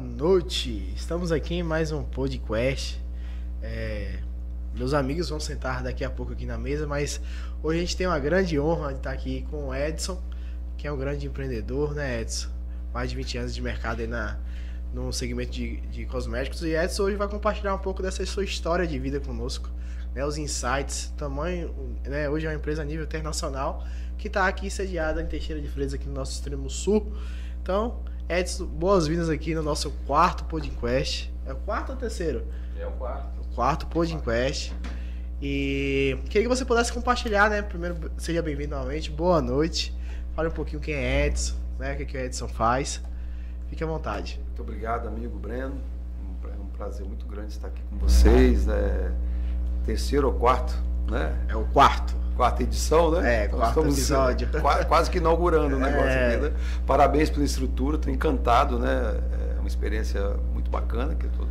noite. Estamos aqui em mais um podcast. É, meus amigos vão sentar daqui a pouco aqui na mesa, mas hoje a gente tem uma grande honra de estar aqui com o Edson, que é um grande empreendedor, né, Edson? Mais de 20 anos de mercado aí na, no segmento de, de cosméticos. E Edson hoje vai compartilhar um pouco dessa sua história de vida conosco, né, os insights, tamanho, né, hoje é uma empresa a nível internacional que está aqui sediada em Teixeira de Freitas, aqui no nosso extremo sul. Então, Edson, boas-vindas aqui no nosso quarto podcast. É o quarto ou o terceiro? É o quarto. O quarto podcast. E queria que você pudesse compartilhar, né? Primeiro, seja bem-vindo novamente. Boa noite. Fale um pouquinho quem é Edson, né? O que, que o Edson faz. Fique à vontade. Muito obrigado, amigo Breno. É um prazer muito grande estar aqui com vocês. É terceiro ou quarto, né? É o quarto quarta edição, né? É, então, quarto episódio. Quase, quase que inaugurando o negócio é. aqui, né? Parabéns pela estrutura, estou encantado, né? É uma experiência muito bacana que eu tô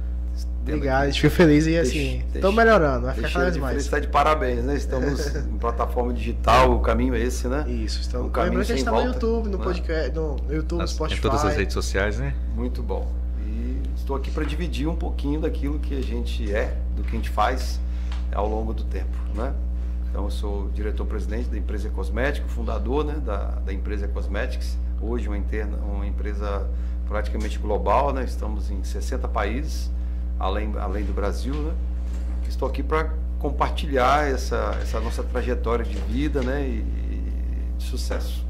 Obrigado, aqui. fico feliz e assim, estou melhorando, vai ficar cada vez mais. Está de parabéns, né? Estamos em plataforma digital, o caminho é esse, né? Isso, estamos. O caminho sem está no YouTube, no né? podcast, no YouTube, Nas, Spotify. Em todas as redes sociais, né? Muito bom. E estou aqui para dividir um pouquinho daquilo que a gente é, do que a gente faz ao longo do tempo, né? Então, eu sou diretor-presidente da empresa Cosmético, fundador né, da, da empresa Cosmetics, hoje uma, interna, uma empresa praticamente global, né? estamos em 60 países, além, além do Brasil. Né? Estou aqui para compartilhar essa, essa nossa trajetória de vida né? e, e de sucesso.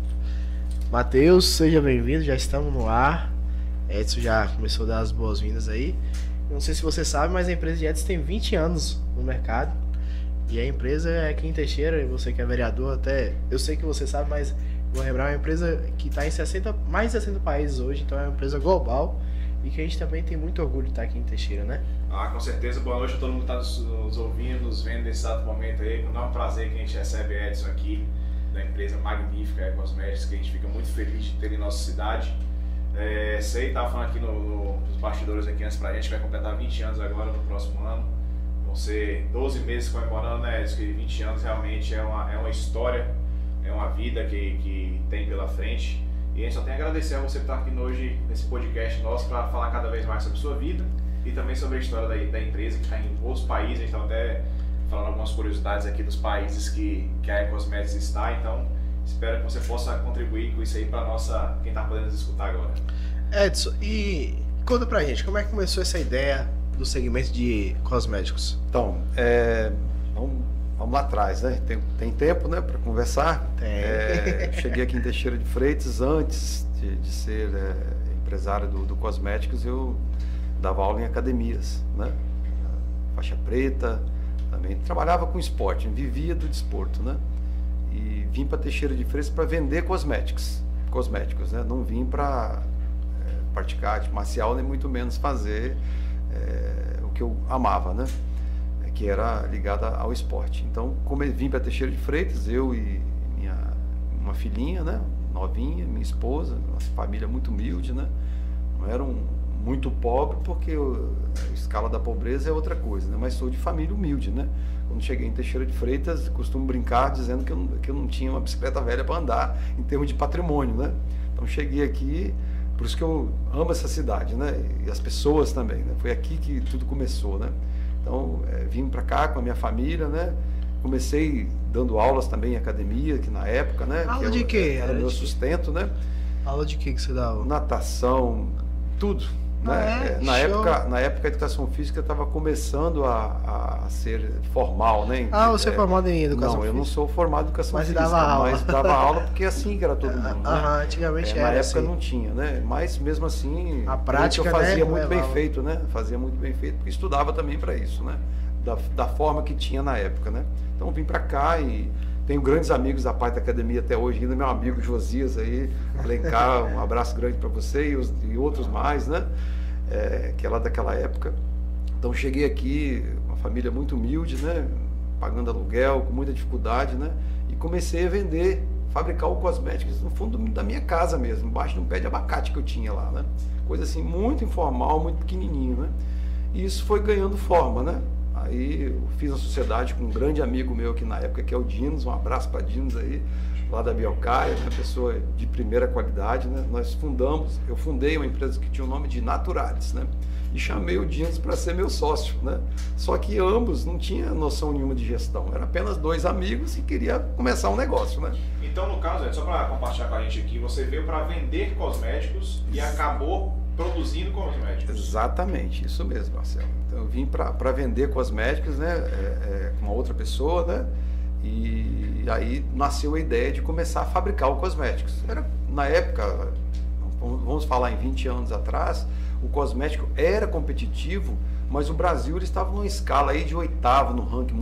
Matheus, seja bem-vindo, já estamos no ar. Edson já começou a dar as boas-vindas aí. Não sei se você sabe, mas a empresa de Edson tem 20 anos no mercado. E a empresa é aqui em Teixeira, você que é vereador, até eu sei que você sabe, mas vou lembrar, é uma empresa que está em 60, mais de 60 países hoje, então é uma empresa global e que a gente também tem muito orgulho de estar aqui em Teixeira, né? Ah, com certeza. Boa noite a todo mundo que está nos, ouvindo, nos vendo nesse exato momento aí. É um prazer que a gente recebe Edson aqui, da empresa magnífica Ecosméticos, que a gente fica muito feliz de ter em nossa cidade. É, sei, estava falando aqui no, no, nos bastidores aqui antes pra gente, vai completar 20 anos agora no próximo ano. Ser 12 meses comemorando, né? Diz que 20 anos realmente é uma, é uma história, é uma vida que, que tem pela frente. E a gente só tem a agradecer a você por estar aqui hoje nesse podcast nosso para falar cada vez mais sobre sua vida e também sobre a história da, da empresa que está em outros países. A gente estava até falando algumas curiosidades aqui dos países que, que a Ecosmetics está. Então, espero que você possa contribuir com isso aí para nossa quem está podendo nos escutar agora. Edson, e conta pra gente, como é que começou essa ideia do segmento de cosméticos? Então, é, vamos, vamos, lá atrás, né? Tem, tem tempo, né, para conversar? Tem. É, cheguei aqui em Teixeira de Freitas antes de, de ser é, empresário do, do, cosméticos, eu dava aula em academias, né? Faixa preta, também trabalhava com esporte, vivia do desporto, né? E vim para Teixeira de Freitas para vender cosméticos, cosméticos, né? Não vim para é, praticar arte marcial nem muito menos fazer é, o que eu amava, né? É, que era ligada ao esporte. Então, como eu vim para Teixeira de Freitas, eu e minha uma filhinha, né? Novinha, minha esposa, nossa família muito humilde, né? Não era um muito pobre porque a escala da pobreza é outra coisa, né? Mas sou de família humilde, né? Quando cheguei em Teixeira de Freitas, costumo brincar dizendo que eu, que eu não tinha uma bicicleta velha para andar em termos de patrimônio, né? Então cheguei aqui por isso que eu amo essa cidade, né? E as pessoas também, né? Foi aqui que tudo começou, né? Então, é, vim para cá com a minha família, né? Comecei dando aulas também em academia, que na época, né? Aula que de quê? Era, meu sustento, né? Aula de quê que você dava? Natação, tudo. Né? Ah, é? na, época, na época a educação física estava começando a, a ser formal, né? Ah, você é, é formado em educação não, física? eu não sou formado em educação mas física, dava aula. mas dava aula porque assim que era todo mundo. né? Aham, antigamente é, era. Na época assim. não tinha, né? Mas mesmo assim, a prática eu fazia né, muito bem feito, né? Fazia muito bem feito, porque estudava também para isso, né? Da, da forma que tinha na época, né? Então vim para cá e tenho grandes amigos da parte da academia até hoje, ainda meu amigo Josias aí, Alencar, um abraço grande para você e, os, e outros mais, né? É, que é lá daquela época. Então cheguei aqui, uma família muito humilde, né? Pagando aluguel, com muita dificuldade, né? E comecei a vender, fabricar o cosméticos no fundo da minha casa mesmo, embaixo de um pé de abacate que eu tinha lá, né? Coisa assim muito informal, muito pequenininho, né? E isso foi ganhando forma, né? Aí eu fiz a sociedade com um grande amigo meu aqui na época, que é o Dinos, um abraço para Dinos aí. lá da Biocaia, uma pessoa de primeira qualidade, né? Nós fundamos, eu fundei uma empresa que tinha o nome de Naturalis, né? E chamei o Dinos para ser meu sócio, né? Só que ambos não tinham noção nenhuma de gestão, eram apenas dois amigos e queria começar um negócio, né? Então, no caso, é só para compartilhar com a gente aqui, você veio para vender cosméticos e acabou produzindo cosméticos. Exatamente, isso mesmo, Marcelo. Então, eu vim para vender cosméticos, né? É, é, com uma outra pessoa, né? E aí nasceu a ideia de começar a fabricar o cosméticos. Era, na época, vamos falar em 20 anos atrás, o cosmético era competitivo, mas o Brasil ele estava numa escala aí de oitavo no ranking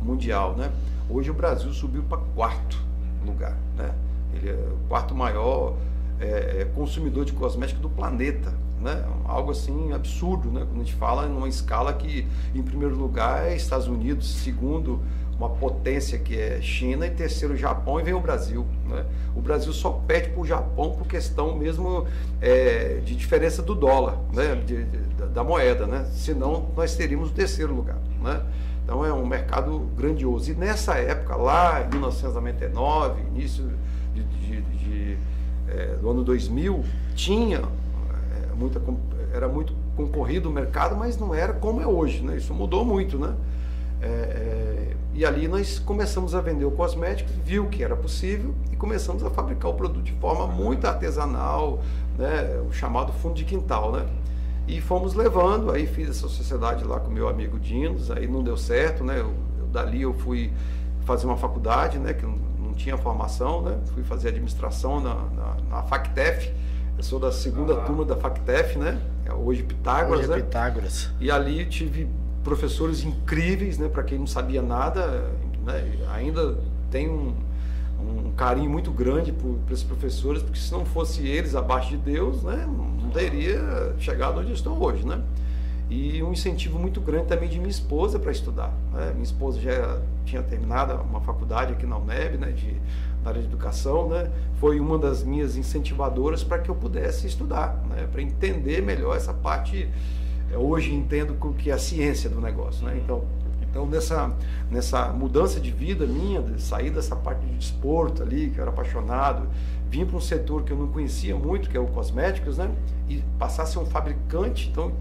mundial, né? Hoje o Brasil subiu para quarto lugar, né? Ele é o quarto maior é, é, consumidor de cosmético do planeta, né? Algo assim absurdo, né? Quando a gente fala numa escala que, em primeiro lugar, é Estados Unidos, segundo uma potência que é China e terceiro Japão e vem o Brasil. Né? O Brasil só perde para o Japão por questão mesmo é, de diferença do dólar, né? De, de, da moeda, né? senão nós teríamos o terceiro lugar. Né? Então é um mercado grandioso. E nessa época, lá em 1999, início de, de, é, do ano 2000, tinha é, muita, era muito concorrido o mercado, mas não era como é hoje. Né? Isso mudou muito. Né? É, é, e ali nós começamos a vender o cosmético, viu que era possível e começamos a fabricar o produto de forma muito artesanal, né, o chamado fundo de quintal, né? E fomos levando, aí fiz essa sociedade lá com meu amigo Dinos, aí não deu certo, né? Eu, eu, dali eu fui fazer uma faculdade, né, que tinha formação, né? Fui fazer administração na, na, na FACTEF, eu sou da segunda ah. turma da FACTEF, né? É hoje Pitágoras, hoje é né? Pitágoras. E ali tive professores incríveis, né, para quem não sabia nada, né, ainda tem um, um carinho muito grande por, por, esses professores, porque se não fosse eles abaixo de Deus, né, não teria chegado onde estou hoje, né? E um incentivo muito grande também de minha esposa para estudar. Né? Minha esposa já tinha terminado uma faculdade aqui na UNEB, né, de, na área de educação, né? Foi uma das minhas incentivadoras para que eu pudesse estudar, né? Para entender melhor essa parte é, hoje entendo que é a ciência do negócio. Né? Então, então nessa, nessa mudança de vida minha, de sair dessa parte de desporto ali, que eu era apaixonado, vim para um setor que eu não conhecia muito, que é o cosméticos, né? e passar a ser um fabricante, então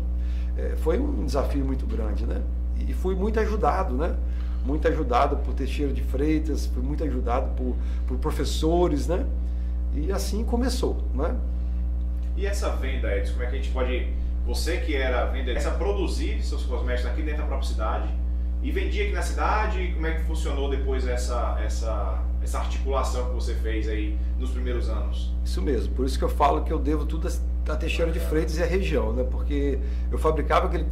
é, foi um desafio muito grande. Né? E fui muito ajudado, né? muito ajudado por Teixeira de Freitas, fui muito ajudado por, por professores, né? E assim começou, né? E essa venda, Edson, como é que a gente pode você que era vendedor, produzir seus cosméticos aqui dentro da própria cidade e vendia aqui na cidade. Como é que funcionou depois essa, essa, essa articulação que você fez aí nos primeiros anos? Isso mesmo, por isso que eu falo que eu devo tudo a Teixeira de Freitas e a região, né? Porque eu fabricava aquele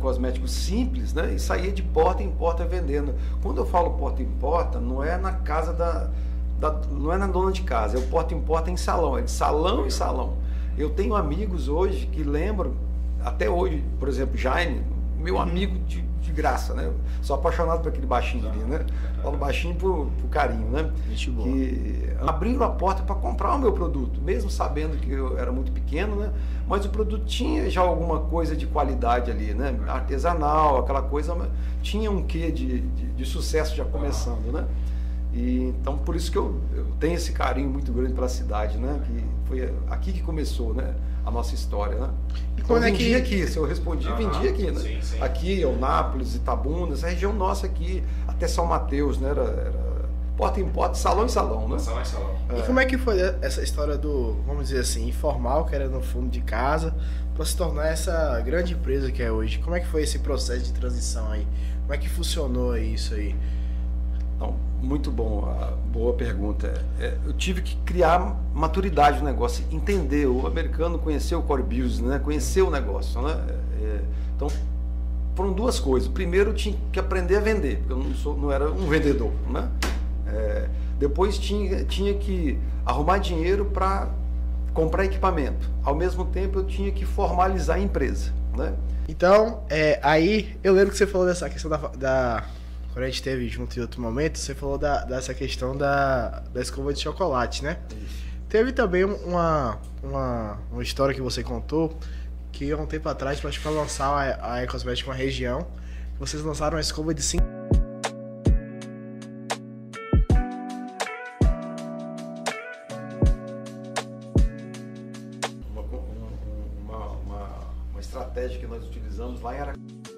cosmético simples, né? E saía de porta em porta vendendo. Quando eu falo porta em porta, não é na casa da, da não é na dona de casa, é o porta em porta em salão, é de salão em salão. Eu tenho amigos hoje que lembram até hoje, por exemplo, Jaime, meu amigo de, de graça, né? Sou apaixonado por aquele baixinho ali, né? Falo baixinho por, por carinho, né? Que abriram a porta para comprar o meu produto, mesmo sabendo que eu era muito pequeno, né? Mas o produto tinha já alguma coisa de qualidade ali, né? Artesanal, aquela coisa, tinha um quê de, de, de sucesso já começando, né? E, então por isso que eu, eu, tenho esse carinho muito grande pela cidade, né? Que foi aqui que começou, né? A nossa história, né? E então, quando é que aqui? Se eu respondi, uhum. vendi aqui, né? Sim, sim. Aqui, Eunápolis, Itabuna, essa região nossa aqui, até São Mateus, né? Era, era porta em porta, salão em salão, né? Salão em salão. É. E como é que foi essa história do, vamos dizer assim, informal, que era no fundo de casa, para se tornar essa grande empresa que é hoje? Como é que foi esse processo de transição aí? Como é que funcionou isso aí? Então, muito bom, boa pergunta. É, eu tive que criar maturidade no negócio, entender. O americano conheceu o core business, né? conheceu o negócio. Né? É, então, foram duas coisas. Primeiro, eu tinha que aprender a vender, porque eu não, sou, não era um vendedor. Né? É, depois, tinha, tinha que arrumar dinheiro para comprar equipamento. Ao mesmo tempo, eu tinha que formalizar a empresa. Né? Então, é, aí, eu lembro que você falou dessa questão da, da quando a gente teve junto em outro momento, você falou da, dessa questão da, da escova de chocolate, né? Isso. Teve também uma, uma, uma, história que você contou que há um tempo atrás, para lançar a, a Ecosmética uma região, vocês lançaram uma escova de 5 uma estratégia que nós utilizamos lá em Aracaju.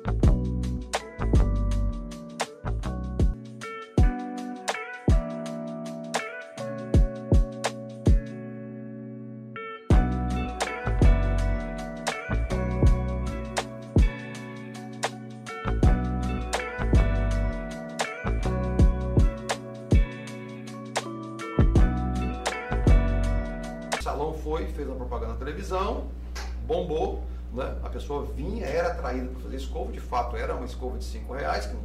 Escova, de fato era uma escova de 5 reais, que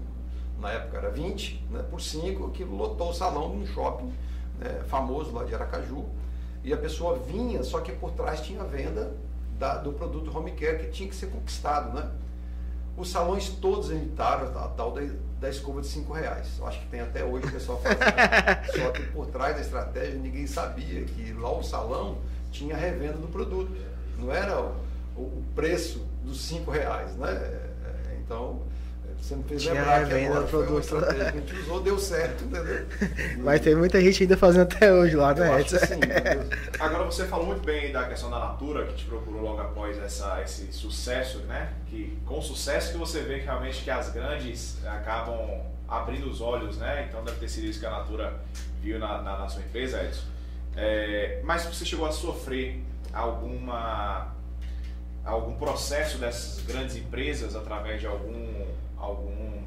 na época era 20, né? por 5, que lotou o salão de um shopping né? famoso lá de Aracaju. E a pessoa vinha, só que por trás tinha a venda da, do produto home care que tinha que ser conquistado. Né? Os salões todos imitaram a tal da, da escova de 5 reais. Eu acho que tem até hoje o pessoal fazendo. só que por trás da estratégia ninguém sabia que lá o salão tinha revenda do produto. Não era o, o preço dos cinco reais, né? Então, você me fez tinha lembrar que agora foi uma estratégia que a gente usou, deu certo, entendeu? Mas tem muita gente ainda fazendo até hoje lá, né? acho que sim? Agora você falou muito bem da questão da Natura, que te procurou logo após essa, esse sucesso, né? Que com sucesso que você vê que realmente que as grandes acabam abrindo os olhos, né? Então deve ter sido isso que a Natura viu na, na, na sua empresa, Edson. É, mas você chegou a sofrer alguma algum processo dessas grandes empresas através de algum algum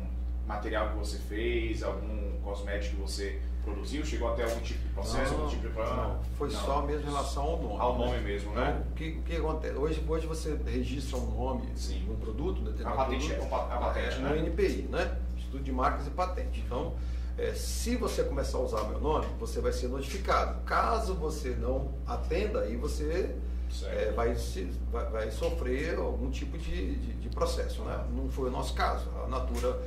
material que você fez, algum cosmético que você produziu? Chegou até algum tipo de processo, Não, algum tipo de problema? não, foi Não. só mesmo em relação ao nome. Ao né? nome mesmo, Então, né? o que, o que acontece? Hoje, hoje você registra um nome Sim. um produto, um A determinado patente, produto, a patente, é, né? no NPI, né? Estudo de Marcas e Patente. Então, é, se você começar a usar meu nome, você vai ser notificado. Caso você não atenda, aí você. É, vai, se- vai- vai sofrer algum tipo de, de- de processo. Né? Não foi o nosso caso. A Natura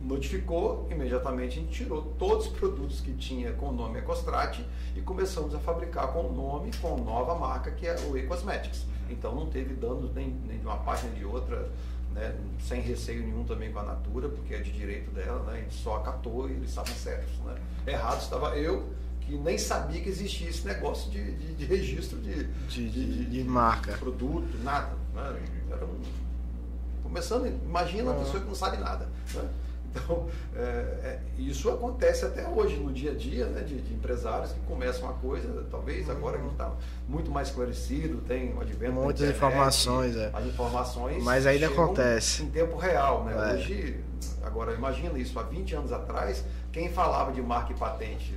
notificou, imediatamente a gente tirou todos os produtos que tinha com o nome Ecostrate e começamos a fabricar com o nome, com nova marca, que é o E-Cosmetics. Então não teve danos nem, nem de uma nem de outra, né? sem receio nenhum também com a Natura, porque é de direito dela, né? a gente só acatou e eles estavam certos. Né? Errado estava eu, que nem sabia que existia esse negócio de, de- de registro de, De- de- marca. produto, nada. Né? Um- começando, imagina uma Ah. pessoa que não sabe nada. Né? Então, é, é, isso acontece até hoje no dia a dia né, de, de empresários que começam uma coisa, talvez agora que está muito mais esclarecido, tem o advento Muitas internet, informações, é. As informações Mas ainda acontece. em tempo real. Né? É. Hoje, agora imagina isso, há 20 anos atrás, quem falava de marca e patente?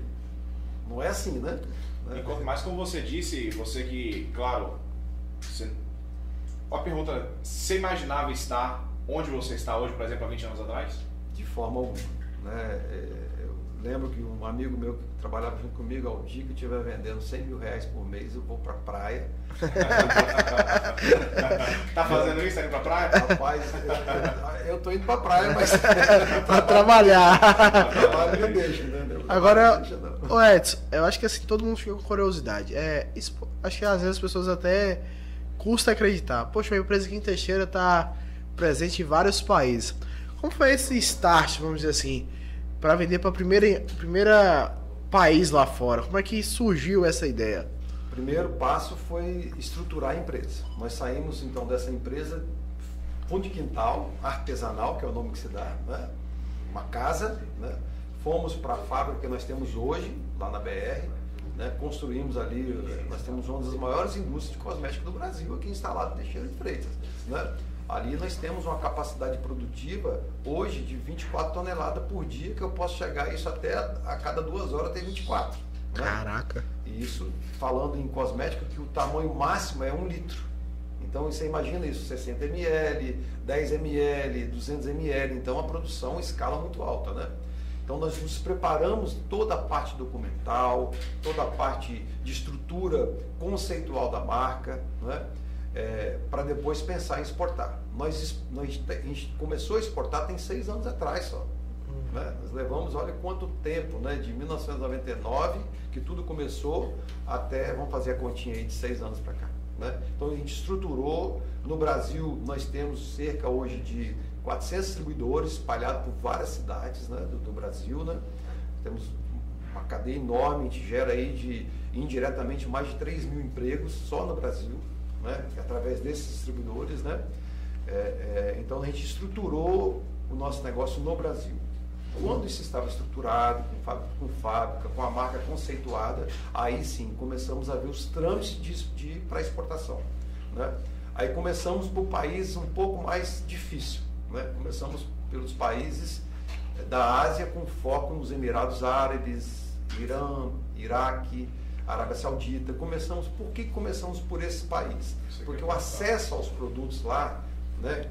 Não é assim, né? E quanto mais como você disse, você que, claro, você... uma pergunta, você imaginava estar onde você está hoje, por exemplo, há 20 anos atrás? de forma alguma. Né? É, Eu lembro que um amigo meu que trabalhava junto comigo, ao dia que eu estiver vendendo 100 mil reais por mês, eu vou para a praia. tá fazendo isso? Tá indo pra praia? Rapaz, eu- estou indo para a praia, mas Pra trabalhar. trabalho não deixa, né? Meu Agora, ô Edson, eu acho que assim, todo mundo fica com curiosidade. É, isso- acho que às vezes as pessoas até custa acreditar. Poxa, a empresa aqui em Teixeira está presente em vários países. Como foi esse start, vamos dizer assim, para vender para primeira primeira país lá fora? Como é que surgiu essa ideia? Primeiro passo foi estruturar a empresa. Nós saímos então dessa empresa fundo de quintal artesanal, que é o nome que se dá, né? uma casa, né? fomos para a fábrica que nós temos hoje, lá na BR, né? construímos ali, eh, nós temos uma das maiores indústrias de cosmético do Brasil aqui instalada em Teixeira de Freitas. Né? Ali nós temos uma capacidade produtiva hoje de 24 toneladas por dia, que eu posso chegar a isso até a, cada duas horas ter 24. Né? Caraca. E isso falando em cosmético, que o tamanho máximo é um litro. Então você imagina isso, 60 ml, 10 ml, 200 ml, então a produção em escala muito alta, né? Então nós nos preparamos toda a parte documental, toda a parte de estrutura conceitual da marca, né? Para depois pensar em exportar. Nós, nós te- a gente começou a exportar tem seis anos atrás só. né? Nós levamos, olha quanto tempo, né? de 1999, que tudo começou, até, vamos fazer a continha aí de seis anos para cá. Né? Então a gente estruturou, no Brasil nós temos cerca hoje de 400 distribuidores espalhados por várias cidades né? do, do Brasil. Né? Temos uma cadeia enorme, a gente gera aí de indiretamente mais de 3 mil empregos só no Brasil, né? através desses distribuidores. Né? É, é, então a gente estruturou o nosso negócio no Brasil. Quando isso estava estruturado, com fábrica, com, fábrica, com a marca conceituada, aí sim começamos a ver os trâmites de, de para exportação. Né? Aí começamos por países um pouco mais difícil. Né? Começamos pelos países eh, da Ásia com foco nos Emirados Árabes, Irã, Iraque, Arábia Saudita. Começamos, por que começamos por esse país? Porque o acesso aos produtos lá, né,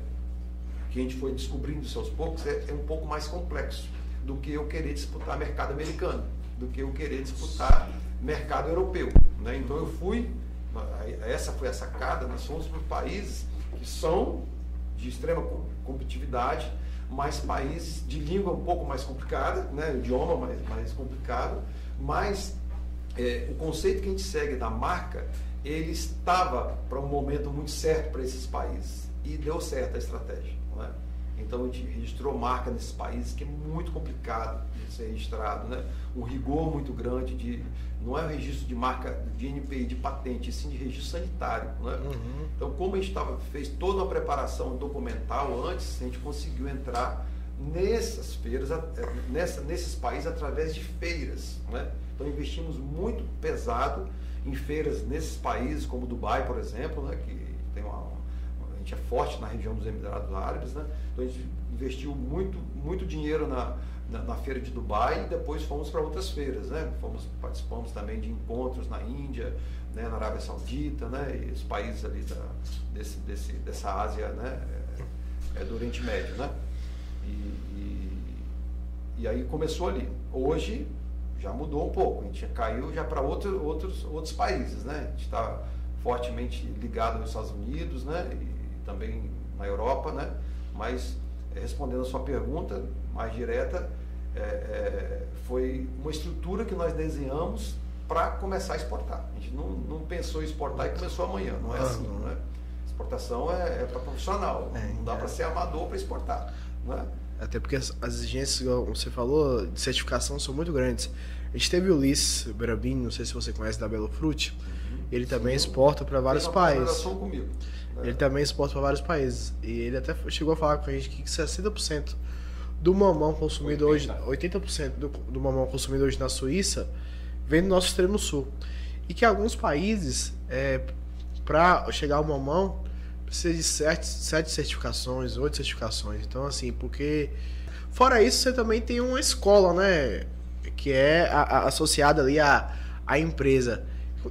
que a gente foi descobrindo aos poucos, é, é um pouco mais complexo do que eu querer disputar mercado americano, do que eu querer disputar mercado europeu. Né? Então eu fui, essa foi a sacada, nós fomos para países que são de extrema competitividade, mas países de língua um pouco mais complicada, né? idioma mais, mais complicado, mas é, o conceito que a gente segue da marca, ele estava para um momento muito certo para esses países e deu certo a estratégia. Né? Então a gente registrou marca nesses países que é muito complicado de ser registrado, né? um rigor muito grande de não é o registro de marca de NPI de patente, sim de registro sanitário. Né? Uhum. Então como a gente tava, fez toda a preparação documental antes, a gente conseguiu entrar nessas feiras, nessa, nesses países através de feiras. Né? Então investimos muito pesado em feiras nesses países, como Dubai, por exemplo, né? que tem uma, a gente é forte na região dos Emirados Árabes, né? então a gente investiu muito, muito dinheiro na, na, na feira de Dubai e depois fomos para outras feiras, né? Fomos, participamos também de encontros na Índia, né? na Arábia Saudita, né? E os países ali da, desse, desse, dessa Ásia, né? É, é do Oriente Médio, né? E, e, e, aí começou ali. Hoje já mudou um pouco, a gente caiu já para outro, outros, outros países, né? A gente está fortemente ligado nos Estados Unidos, né? E também na Europa, né? Mas eh, respondendo a sua pergunta mais direta, é, é, foi uma estrutura que nós desenhamos para começar a exportar. A gente não, não, pensou em exportar e começou amanhã, não é ah, assim, né? Exportação é, é para profissional, é, não dá para ser amador para exportar. Né? Até porque as, as exigências, como você falou, de certificação são muito grandes. A gente teve o Liz Brabin, não sei se você conhece, da Belo Fruit. Uhum. Ele também Sim. exporta para vários países. Comigo, né? Ele também exporta para vários países. E ele até chegou a falar com a gente que 60% do mamão consumido 80. hoje, 80% do, do mamão consumido hoje na Suíça vem do nosso extremo sul. E que alguns países, é, para chegar ao mamão, precisa de sete, sete certificações, oito certificações. Então, assim, porque. Fora isso, você também tem uma escola, né? Que é a, a, associada ali à, à empresa.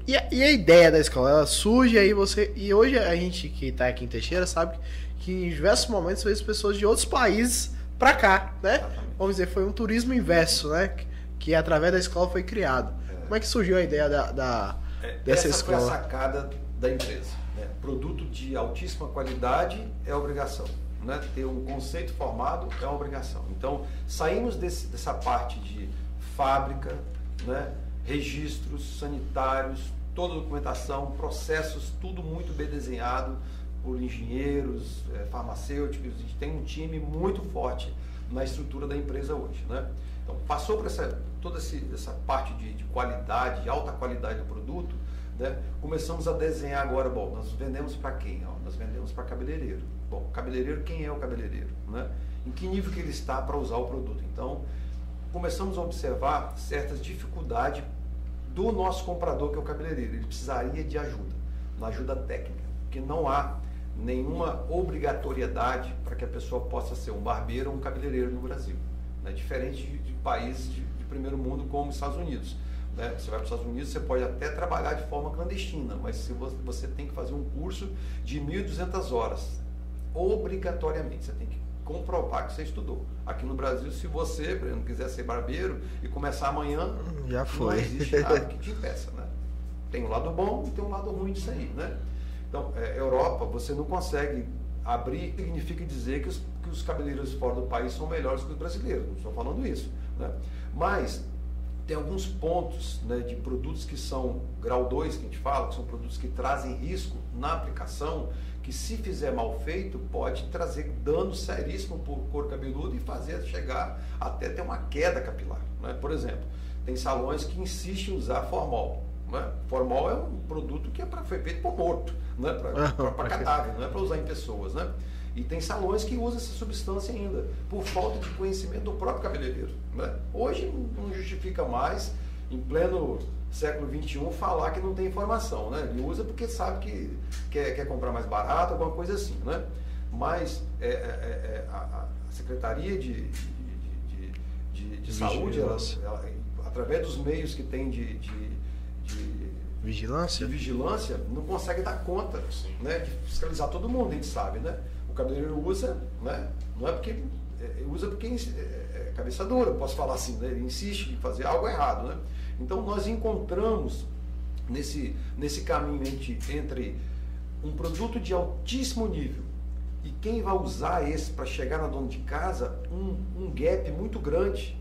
E a, e a, ideia da escola, ela surge aí você. E hoje a gente que está aqui em Teixeira sabe que em diversos momentos veio pessoas de outros países para cá, né? Vamos dizer, foi um turismo inverso, né? Que, que através da escola foi criado. É. Como é que surgiu a ideia da, da é, dessa essa escola? Essa foi a sacada da empresa. Produto de altíssima qualidade é obrigação. Né? Ter um conceito formado é uma obrigação. Então, saímos desse, dessa parte de fábrica, né? registros sanitários, toda a documentação, processos, tudo muito bem desenhado por engenheiros, é, farmacêuticos. A gente tem um time muito forte na estrutura da empresa hoje. Né? Então, passou por essa, toda essa parte de, de qualidade, de alta qualidade do produto, né? Começamos a desenhar agora, bom, nós vendemos para quem? Ó, nós vendemos para cabeleireiro. Bom, cabeleireiro, quem é o cabeleireiro? Né? Em que nível que ele está para usar o produto? Então, começamos a observar certas dificuldades do nosso comprador, que é o cabeleireiro. Ele precisaria de ajuda, uma ajuda técnica, porque não há nenhuma obrigatoriedade para que a pessoa possa ser um barbeiro ou um cabeleireiro no Brasil. Né? Diferente de, de países de, de primeiro mundo como os Estados Unidos né? Você vai para os Estados Unidos, você pode até trabalhar de forma clandestina, mas se você, você tem que fazer um curso de 1.200 horas, obrigatoriamente, você tem que comprovar que você estudou. Aqui no Brasil, se você, não quiser ser barbeiro e começar amanhã, já foi. Não existe nada que te impeça, né? Tem um lado bom e tem um lado ruim disso aí, né? Então, é, Europa, você não consegue abrir, significa dizer que os, que os cabeleireiros fora do país são melhores que os brasileiros. Não estou falando isso, né? Mas tem alguns pontos né, de produtos que são grau 2, que a gente fala, que são produtos que trazem risco na aplicação, que se fizer mal feito, pode trazer dano seríssimo para o couro cabeludo e fazer chegar até ter uma queda capilar. Né? Por exemplo, tem salões que insistem em usar formol. Né? Formol é um produto que é pra, foi feito por morto, né? para cadáver, não é para usar em pessoas. Né? E tem salões que usam essa substância ainda, por falta de conhecimento do próprio cabeleireiro. Né? Hoje não justifica mais, em pleno século XXI, falar que não tem informação. Né? Ele usa porque sabe que quer, quer comprar mais barato, alguma coisa assim. Né? Mas é, é, é, é a, a, Secretaria de, de, de, de Saúde, ela, ela, através dos meios que tem de, vigilância? vigilância, não consegue dar conta né, de fiscalizar todo mundo, a gente sabe. Né? Cabeleireiro usa, né? não é porque. É, usa porque é, é cabeça dura, posso falar assim, né? ele insiste em fazer algo errado. Né? Então nós encontramos nesse, nesse caminho entre, entre um produto de altíssimo nível e quem vai usar esse para chegar na dona de casa, um, um gap muito grande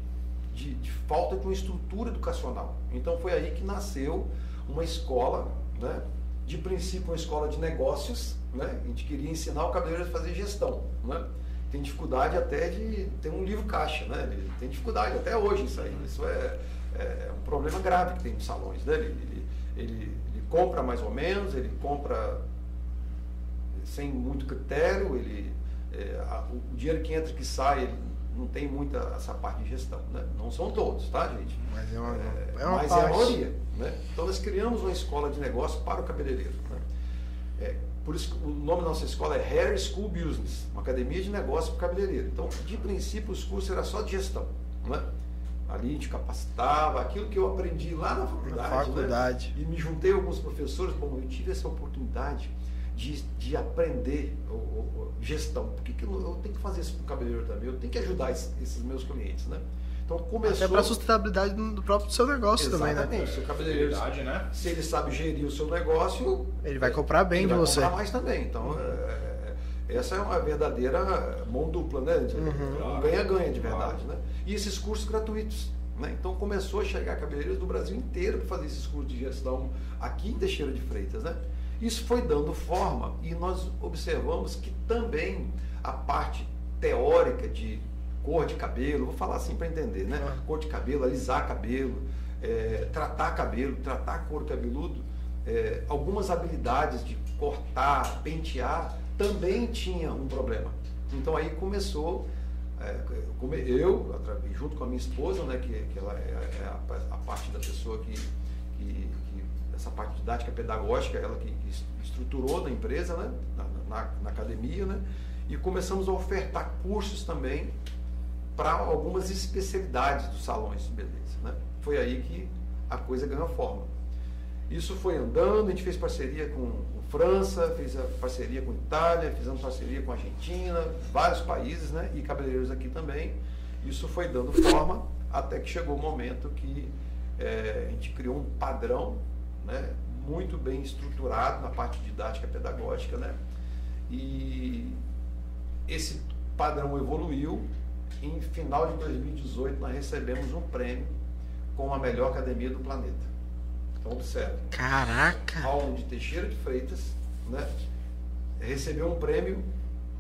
de, de, falta de uma estrutura educacional. Então foi aí que nasceu uma escola, né? De princípio uma escola de negócios, né? a gente queria ensinar o cabeleireiro a fazer gestão. Né? Tem dificuldade até de ter um livro caixa, né? Ele tem dificuldade até hoje isso aí. Isso é, é um problema grave que tem nos salões. Né? Ele, ele, ele, ele compra mais ou menos, ele compra sem muito critério, ele, é, o dinheiro que entra e que sai, ele não tem muita essa parte de gestão. Né? Não são todos, tá, gente? Mas é, uma, é, é, uma mas parte. é a maioria. Né? Então nós criamos uma escola de negócio para o cabeleireiro. Né? É, por isso o nome da nossa escola é Hair School Business, uma academia de negócio para o cabeleireiro. Então, de princípio, os cursos eram só de gestão. Né? Ali a gente capacitava, aquilo que eu aprendi lá na faculdade. Na faculdade. Né? E me juntei a alguns professores, bom, eu tive essa oportunidade de, de aprender o, o, gestão. Porque que eu, eu, tenho que fazer isso para o cabeleireiro também, eu tenho que ajudar esses, esses meus clientes, né? Então começou. Até para a sustentabilidade do próprio seu negócio Exatamente. também, né? Seu cabeleireiro, né? se ele sabe gerir o seu negócio, ele vai comprar bem ele de vai você. comprar mais também. Então, é, é, essa é uma verdadeira mão dupla, né? Uhum. ganha-ganha de verdade, né? E esses cursos gratuitos. Né? Então começou a chegar cabeleireiros do Brasil inteiro para fazer esses cursos de gestão aqui em Teixeira de Freitas, né? Isso foi dando forma e nós observamos que também a parte teórica de cor de cabelo, vou falar assim para entender, né? Cor de cabelo, alisar cabelo, é, tratar cabelo, tratar cor cabeludo, é, algumas habilidades de cortar, pentear, também tinha um problema. Então aí começou, é, eu, junto com a minha esposa, né, que, que ela é, é a, a, parte da pessoa que essa parte didática pedagógica, ela que, estruturou na empresa, né? Na, na, na, academia, né? e começamos a ofertar cursos também para algumas especialidades dos salões de beleza. Né? Foi aí que a coisa ganhou forma. Isso foi andando, a gente fez parceria com, com França, fez parceria com Itália, fizemos parceria com Argentina, vários países, né? e cabeleireiros aqui também. Isso foi dando forma até que chegou o momento que é, a gente criou um padrão né, muito bem estruturado na parte didática pedagógica, né? E esse padrão evoluiu. Em final de 2018 nós recebemos um prêmio com a melhor academia do planeta. Então observe. Caraca! Paulo de Teixeira de Freitas, né? Recebeu um prêmio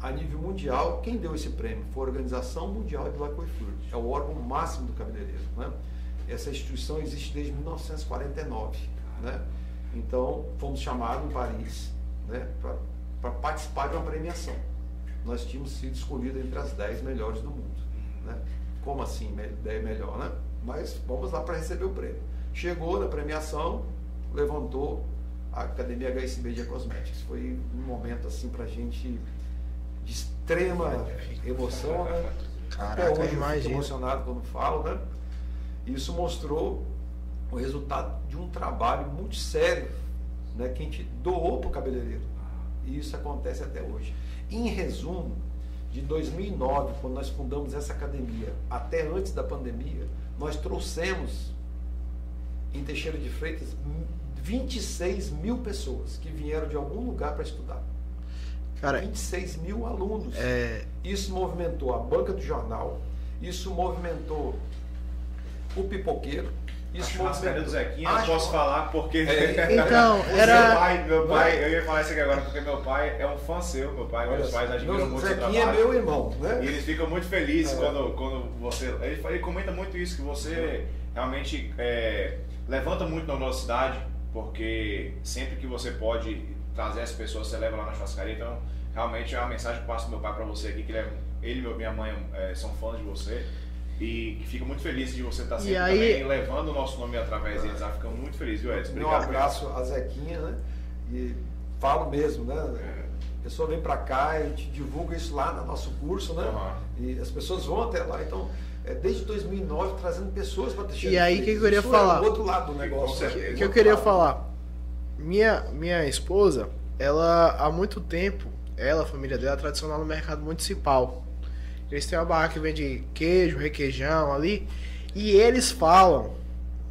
a nível mundial. Quem deu esse prêmio? Foi a Organização Mundial de Lacoifluid. É o órgão máximo do cabeleireiro, né? Essa instituição existe desde 1949. Né? Então, fomos chamados em Paris né, para participar de uma premiação. Nós tínhamos sido escolhidos entre as 10 melhores do mundo. Né? Como assim, 10 melhor, né? Mas vamos lá para receber o prêmio. Chegou na premiação, levantou a Academia HSB de Cosméticos. Foi um momento assim para a gente de extrema emoção, né? Caraca, Até hoje eu fico emocionado quando falo, né? Isso mostrou o resultado de um trabalho muito sério né, que a gente doou para o cabeleireiro. E isso acontece até hoje. Em resumo, de 2009, quando nós fundamos essa academia, até antes da pandemia, nós trouxemos em Teixeira de Freitas 26 mil pessoas que vieram de algum lugar para estudar. Cara, 26 mil alunos. É... Isso movimentou a banca do jornal, isso movimentou o pipoqueiro, isso churrascaria do Zequinha, Acho... posso falar porque. É, então, era. Meu pai, meu pai, eu ia falar isso aqui agora porque meu pai é um fã seu, meu pai, meus pais admiram muito o Zequinha é meu irmão, né? E eles ficam muito felizes é. quando, quando você. Ele, ele, comenta muito isso, que você realmente é, levanta muito na nossa cidade, porque sempre que você pode trazer as pessoas, você leva lá na churrascaria. Então, realmente é uma mensagem que eu passo do meu pai para você aqui, que ele, é, ele e minha mãe é, são fãs de você. E que fica muito feliz de você estar sempre aí... também levando o nosso nome através deles. Ah, ficamos muito felizes, viu, Edson? Um abraço a Zequinha, né? E falo mesmo, né? É. A pessoa vem para cá, a gente divulga isso lá no nosso curso, né? Uhum. E as pessoas vão até lá. Então, é, desde 2009 trazendo pessoas para deixar. E aí, o que eu queria falar? É o outro lado do negócio. O que, que eu queria lado. falar? Minha, minha esposa, ela há muito tempo, ela, a família dela, é tradicional no mercado municipal. Eles têm uma barraca que vende queijo, requeijão ali. E eles falam,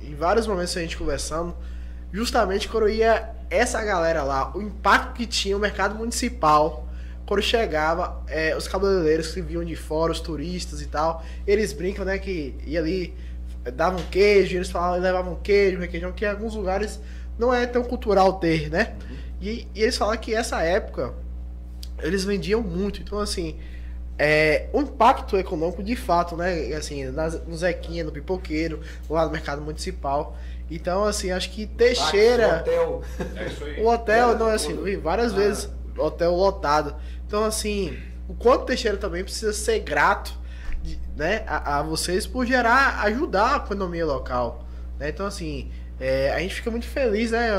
em vários momentos a gente conversando, justamente quando ia essa galera lá, o impacto que tinha o mercado municipal quando chegava, é, os cabeleireiros que vinham de fora, os turistas e tal, eles brincam, né, que ia ali, davam queijo, eles falavam, levavam queijo, requeijão, que em alguns lugares não é tão cultural ter, né? E, e eles falam que essa época eles vendiam muito, então assim, é, o impacto econômico de fato, né? Assim, nas, no Zequinha, no Pipoqueiro, lá no mercado municipal. Então, assim, acho que Teixeira. Táxi, hotel. É o hotel, é, não, assim, várias ah. vezes hotel lotado. Então, assim, o quanto Teixeira também precisa ser grato né, a, a vocês por gerar, ajudar a economia local. Né? Então, assim, é, a gente fica muito feliz, né?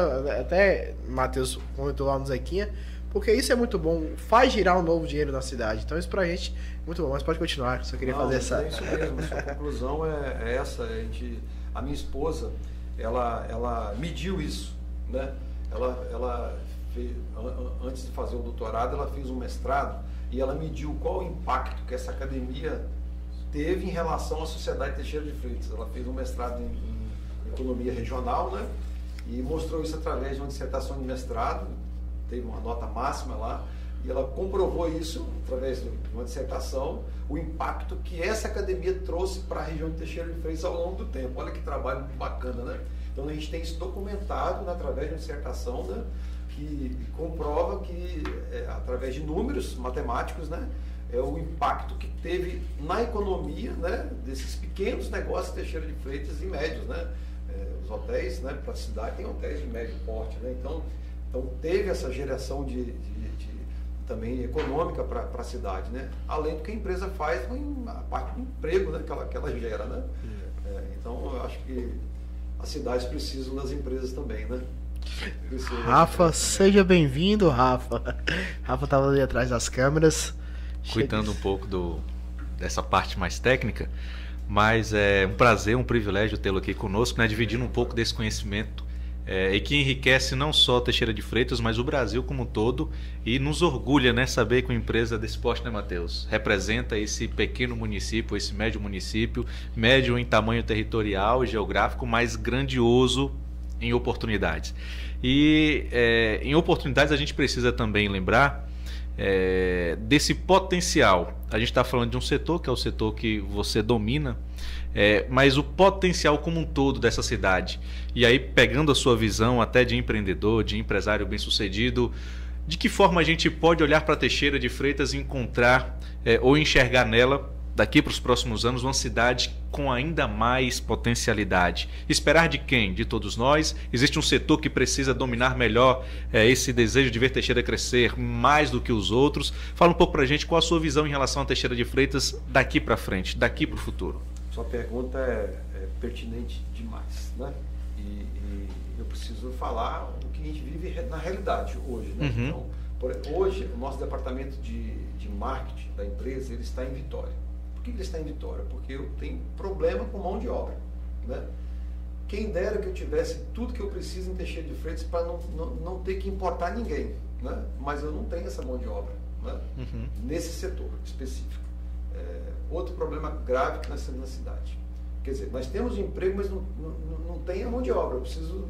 Até Matheus comentou lá no Zequinha, porque isso é muito bom, faz girar um novo dinheiro na cidade. Então, isso pra gente é muito bom. Mas pode continuar, só queria Não, fazer essa. É isso mesmo, a sua conclusão é, é, essa. A, gente, a minha esposa, ela, ela mediu isso, né? Ela, ela fez, antes de fazer o doutorado, ela fez um mestrado e ela mediu qual o impacto que essa academia teve em relação à sociedade Teixeira de Freitas. Ela fez um mestrado em, em economia regional, né? E mostrou isso através de uma dissertação de mestrado, teve uma nota máxima lá, e ela comprovou isso através de uma dissertação, o impacto que essa academia trouxe para a região de Teixeira de Freitas ao longo do tempo. Olha que trabalho bacana, né? Então a gente tem isso documentado né, através de uma dissertação, né? que comprova que, é, através de números matemáticos, né, é o impacto que teve na economia né, desses pequenos negócios de Teixeira de Freitas e médios. Né? É, os hotéis, né, para a cidade, tem hotéis de médio porte. Né? Então, então, teve essa geração de, de, de também econômica para a cidade. Né? Além do que a empresa faz, a parte do emprego né, que, ela, que ela gera. Né? É, então, eu acho que as cidades precisam das empresas também. Né? Rafa, seja bem-vindo, Rafa. Rafa estava ali atrás das câmeras. Cuidando um pouco do, dessa parte mais técnica, mas é um prazer, um privilégio tê-lo aqui conosco, né, dividindo um pouco desse conhecimento é, e que enriquece não só Teixeira de Freitas, mas o Brasil como um todo e nos orgulha né, saber que uma empresa desse porte, né, Matheus, representa esse pequeno município, esse médio município, médio em tamanho territorial e geográfico, mas grandioso em oportunidades. E é, em oportunidades a gente precisa também lembrar é, desse potencial. A gente está falando de um setor que é o setor que você domina, é, mas o potencial como um todo dessa cidade. E aí, pegando a sua visão até de empreendedor, de empresário bem-sucedido, de que forma a gente pode olhar para Teixeira de Freitas e encontrar é, ou enxergar nela daqui para os próximos anos uma cidade com ainda mais potencialidade. Esperar de quem? De todos nós. Existe um setor que precisa dominar melhor é, esse desejo de ver Teixeira crescer mais do que os outros. Fala um pouco para a gente qual a sua visão em relação a Teixeira de Freitas daqui para frente, daqui para o futuro. Sua pergunta é, é pertinente demais, né? E, e, eu preciso falar o que a gente vive na realidade hoje, né? Uhum. Então, por, hoje o nosso departamento de, de marketing da empresa ele está em Vitória que ele está em Vitória? Porque eu tenho problema com mão de obra. Né? Quem dera que eu tivesse tudo que eu preciso em Teixeira de Freitas para não, não, não, ter que importar ninguém. Né? Mas eu não tenho essa mão de obra né? uhum. nesse setor específico. Outro problema grave que nós temos na cidade. Quer dizer, nós temos emprego, mas não, não, não tem a mão de obra. Eu preciso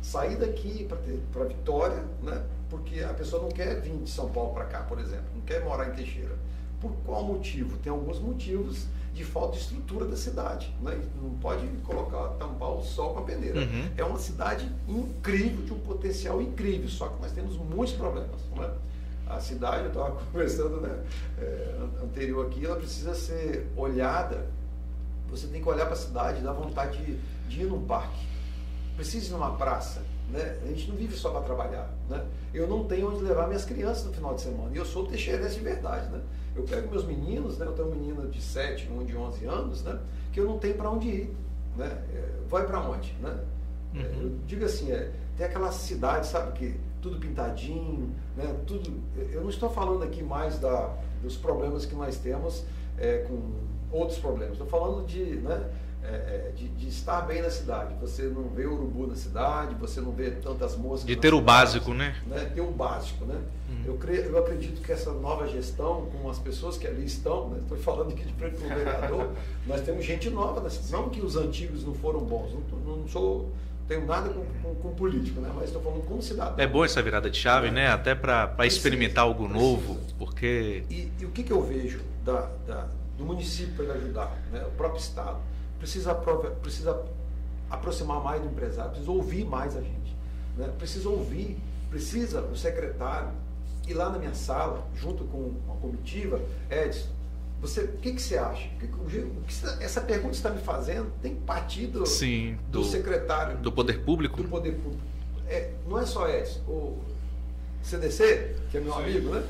sair daqui para Vitória, né? porque a pessoa não quer vir de São Paulo para cá, por exemplo, não quer morar em Teixeira. Por qual motivo? Tem alguns motivos de falta de estrutura da cidade. Né? Não pode colocar, tampar o sol com a peneira. Uhum. É uma cidade incrível, de um potencial incrível, só que nós temos muitos problemas. Né? A cidade, eu estava conversando né, é, anterior aqui, ela precisa ser olhada. Você tem que olhar para a cidade, dar vontade de, de ir num parque. precisa ir numa praça. Né? A gente não vive só para trabalhar. Né? Eu não tenho onde levar minhas crianças no final de semana. E eu sou teixeirense de verdade. Né? Eu pego meus meninos, né? eu tenho um menino de 7, um de 11 anos, né? que eu não tenho para onde ir. Né? É, vai para onde? Né? Uhum. Eu digo assim, é, tem aquela cidade, sabe, que tudo pintadinho, né? tudo. Eu não estou falando aqui mais da, dos problemas que nós temos é, com outros problemas. Estou falando de, né? É, é, de, de, estar bem na cidade. Você não vê urubu na cidade, você não vê tantas moscas. De ter cidade, o básico, né? né? Ter o básico, né? Uhum. Eu, creio, eu acredito que essa nova gestão, com as pessoas que ali estão, né? estou falando aqui de frente para o vereador, nós temos gente nova na cidade. Não que os antigos não foram bons, não, não sou tenho nada com, com, com, político, né? mas estou falando como cidadão. É boa essa virada de chave, é. né? Até para experimentar algo precisa. novo, porque... E, e, o que, que eu vejo da, da do município para ajudar, né? o próprio Estado? precisa, precisa aproximar mais do empresário, precisa ouvir mais a gente. Né? Precisa ouvir, precisa o secretário ir lá na minha sala, junto com uma comitiva, Edson, você, o que, que você acha? O que, o que, essa pergunta que você está me fazendo tem partido Sim, do, do, secretário do poder público. Do poder público. É, não é só Edson, o CDC, que é meu Sim. amigo, né?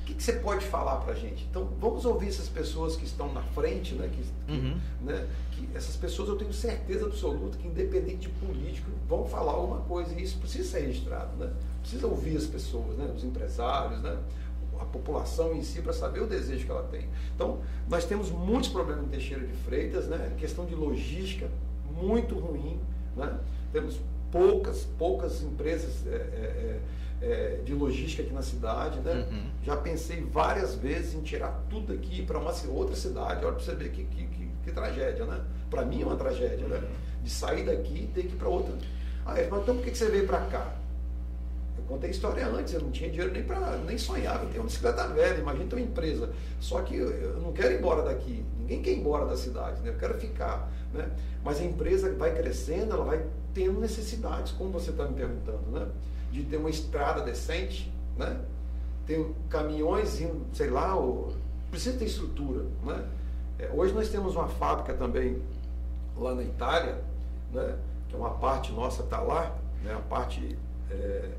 O que, que, você pode falar para a gente? Então, vamos ouvir essas pessoas que estão na frente, né? Que, uhum. né? que essas pessoas eu tenho certeza absoluta que, independente de político, vão falar alguma coisa e isso precisa ser registrado, né? Precisa ouvir as pessoas, né? Os empresários, né? População em si para saber o desejo que ela tem. Então, nós temos muitos problemas em Teixeira de Freitas, né? Questão de logística muito ruim, né? Temos poucas, poucas empresas é, é, é é, de logística aqui na cidade, né? Uhum. Já pensei várias vezes em tirar tudo aqui para uma outra cidade. Olha para você ver que, que, que, que tragédia, né? Para mim é uma tragédia, né? De sair daqui e ter que ir para outra. Ah, mas então por que você veio para cá? Eu contei a história antes, eu não tinha dinheiro nem para nem sonhava em ter uma bicicleta velha, imagina ter uma empresa. Só que eu, eu não quero ir embora daqui, ninguém quer ir embora da cidade, né? eu quero ficar. Né? Mas a empresa vai crescendo, ela vai tendo necessidades, como você está me perguntando. Né? de ter uma estrada decente, né? Tem caminhões indo, sei lá, ou, precisa ter estrutura, né? É, hoje nós temos uma fábrica também lá na Itália, né? Que é uma parte nossa está lá, né? A parte é,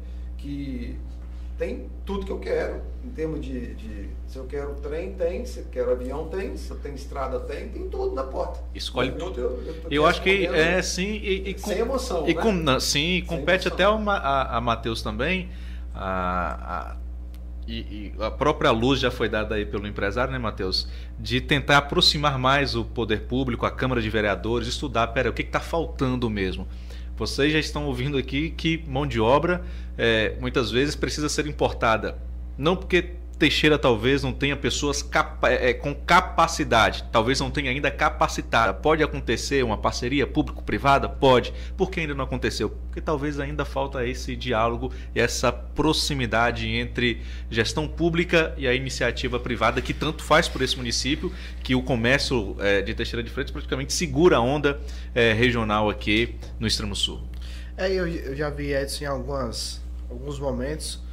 que tem tudo que eu quero, em termos de, de, se eu quero trem, tem, se eu quero avião, tem, se eu tenho estrada, tem, tem tudo na porta. Escolhe eu, tudo. Eu, eu, eu acho que é sim e, e sem emoção, e né? com, sim, compete até a, a, a Matheus também. A, a, e, e, a própria luz já foi dada aí pelo empresário, né, Matheus? De tentar aproximar mais o poder público, a Câmara de Vereadores, estudar, pera, o que está faltando mesmo? Vocês já estão ouvindo aqui que mão de obra é, muitas vezes precisa ser importada. Não porque Teixeira talvez não tenha pessoas capa é, com capacidade, talvez não tenha ainda capacitada. Pode acontecer uma parceria público-privada? Pode. Por que ainda não aconteceu? Porque talvez ainda falta esse diálogo e essa proximidade entre gestão pública e a iniciativa privada que tanto faz por esse município, que o comércio é, de Teixeira de Freitas praticamente segura a onda é, regional aqui no extremo sul. É, eu, eu já vi Edson em algumas, alguns momentos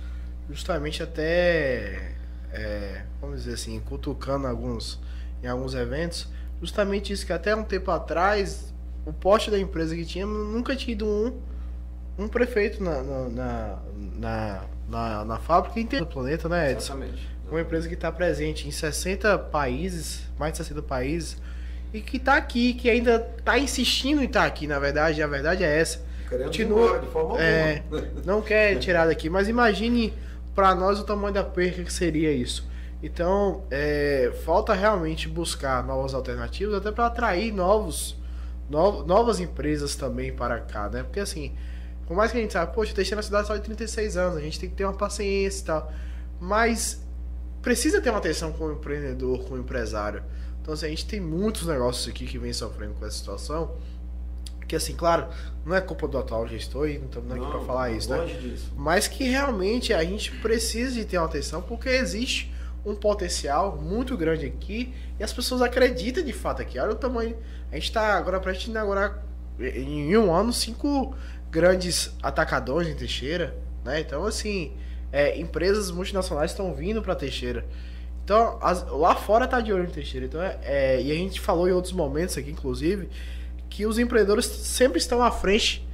justamente até, é, vamos dizer assim, cutucando alguns, em alguns eventos, justamente isso que até um tempo atrás, o poste da empresa que tinha nunca tinha ido um, um prefeito na, na, na, na, na fábrica inteira do planeta, né, Edson? Exatamente. Uma empresa que está presente em 60 países, mais de 60 países, e que está aqui, que ainda está insistindo em estar tá aqui, na verdade, a verdade é essa. Continua, de forma é, não quer tirar daqui, mas imagine para nós o tamanho da perca que seria isso. Então, é, falta realmente buscar novas alternativas, até para atrair novos, no, novas empresas também para cá, né? Porque assim, por mais que a gente saiba, poxa, deixei na cidade só de 36 anos, a gente tem que ter uma paciência e tal. Mas precisa ter uma atenção com o empreendedor, com o empresário. Então, assim, a gente tem muitos negócios aqui que vem sofrendo com essa situação que assim, claro, não é culpa do atual gestor e não estamos aqui para falar isso, né? Disso. Mas que realmente a gente precisa de ter uma atenção porque existe um potencial muito grande aqui e as pessoas acreditam de fato aqui. Olha o tamanho. A gente está agora para inaugurar em um ano cinco grandes atacadores em Teixeira, né? Então assim, é, empresas multinacionais estão vindo para Teixeira. Então, as, lá fora tá de olho em Teixeira. Então, é, é, e a gente falou em outros momentos aqui, inclusive, que os empreendedores sempre estão à frente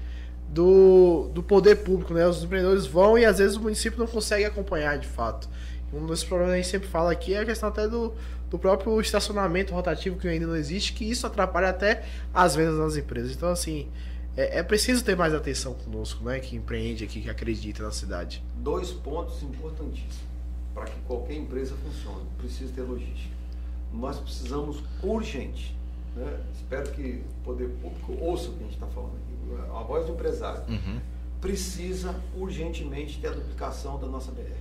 do, do poder público, né? Os empreendedores vão e às vezes o município não consegue acompanhar de fato. Um dos problemas que a gente sempre fala aqui é a questão até do, do próprio estacionamento rotativo que ainda não existe, que isso atrapalha até as vendas das empresas. Então, assim, é, é preciso ter mais atenção conosco, né? Que empreende aqui, que acredita na cidade. Dois pontos importantíssimos para que qualquer empresa funcione. Precisa ter logística. Nós precisamos urgente, né? espero que o poder público ouça o que a gente está falando aqui, a voz do empresário. Uhum. Precisa urgentemente ter a duplicação da nossa BR.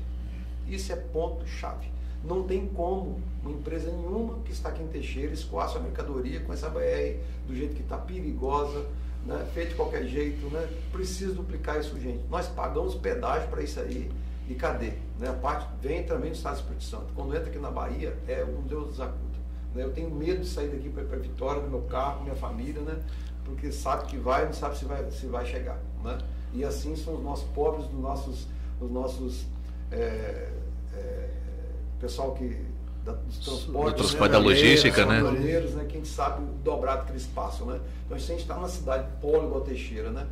Isso é ponto-chave. Não tem como uma empresa nenhuma que está aqui em Teixeira escoar sua mercadoria com essa BR do jeito que está perigosa, né? feito de qualquer jeito. Né? Precisa duplicar isso urgente. Nós pagamos pedágio para isso aí e cadê? Né? A parte vem também do Estado do Espírito Santo. Quando entra aqui na Bahia, é um Deus. Né? Eu tenho medo de sair daqui para Vitória, no meu carro, minha família, né? porque sabe que vai, não sabe se vai, se vai chegar. Né? E assim são os nossos pobres, os nossos, os nossos é, é, pessoal que da, dos transportes, o transporte né? da logística, né? né? Quem sabe o dobrado que eles passam, né? Então, se a gente está na cidade polo igual Teixeira, né?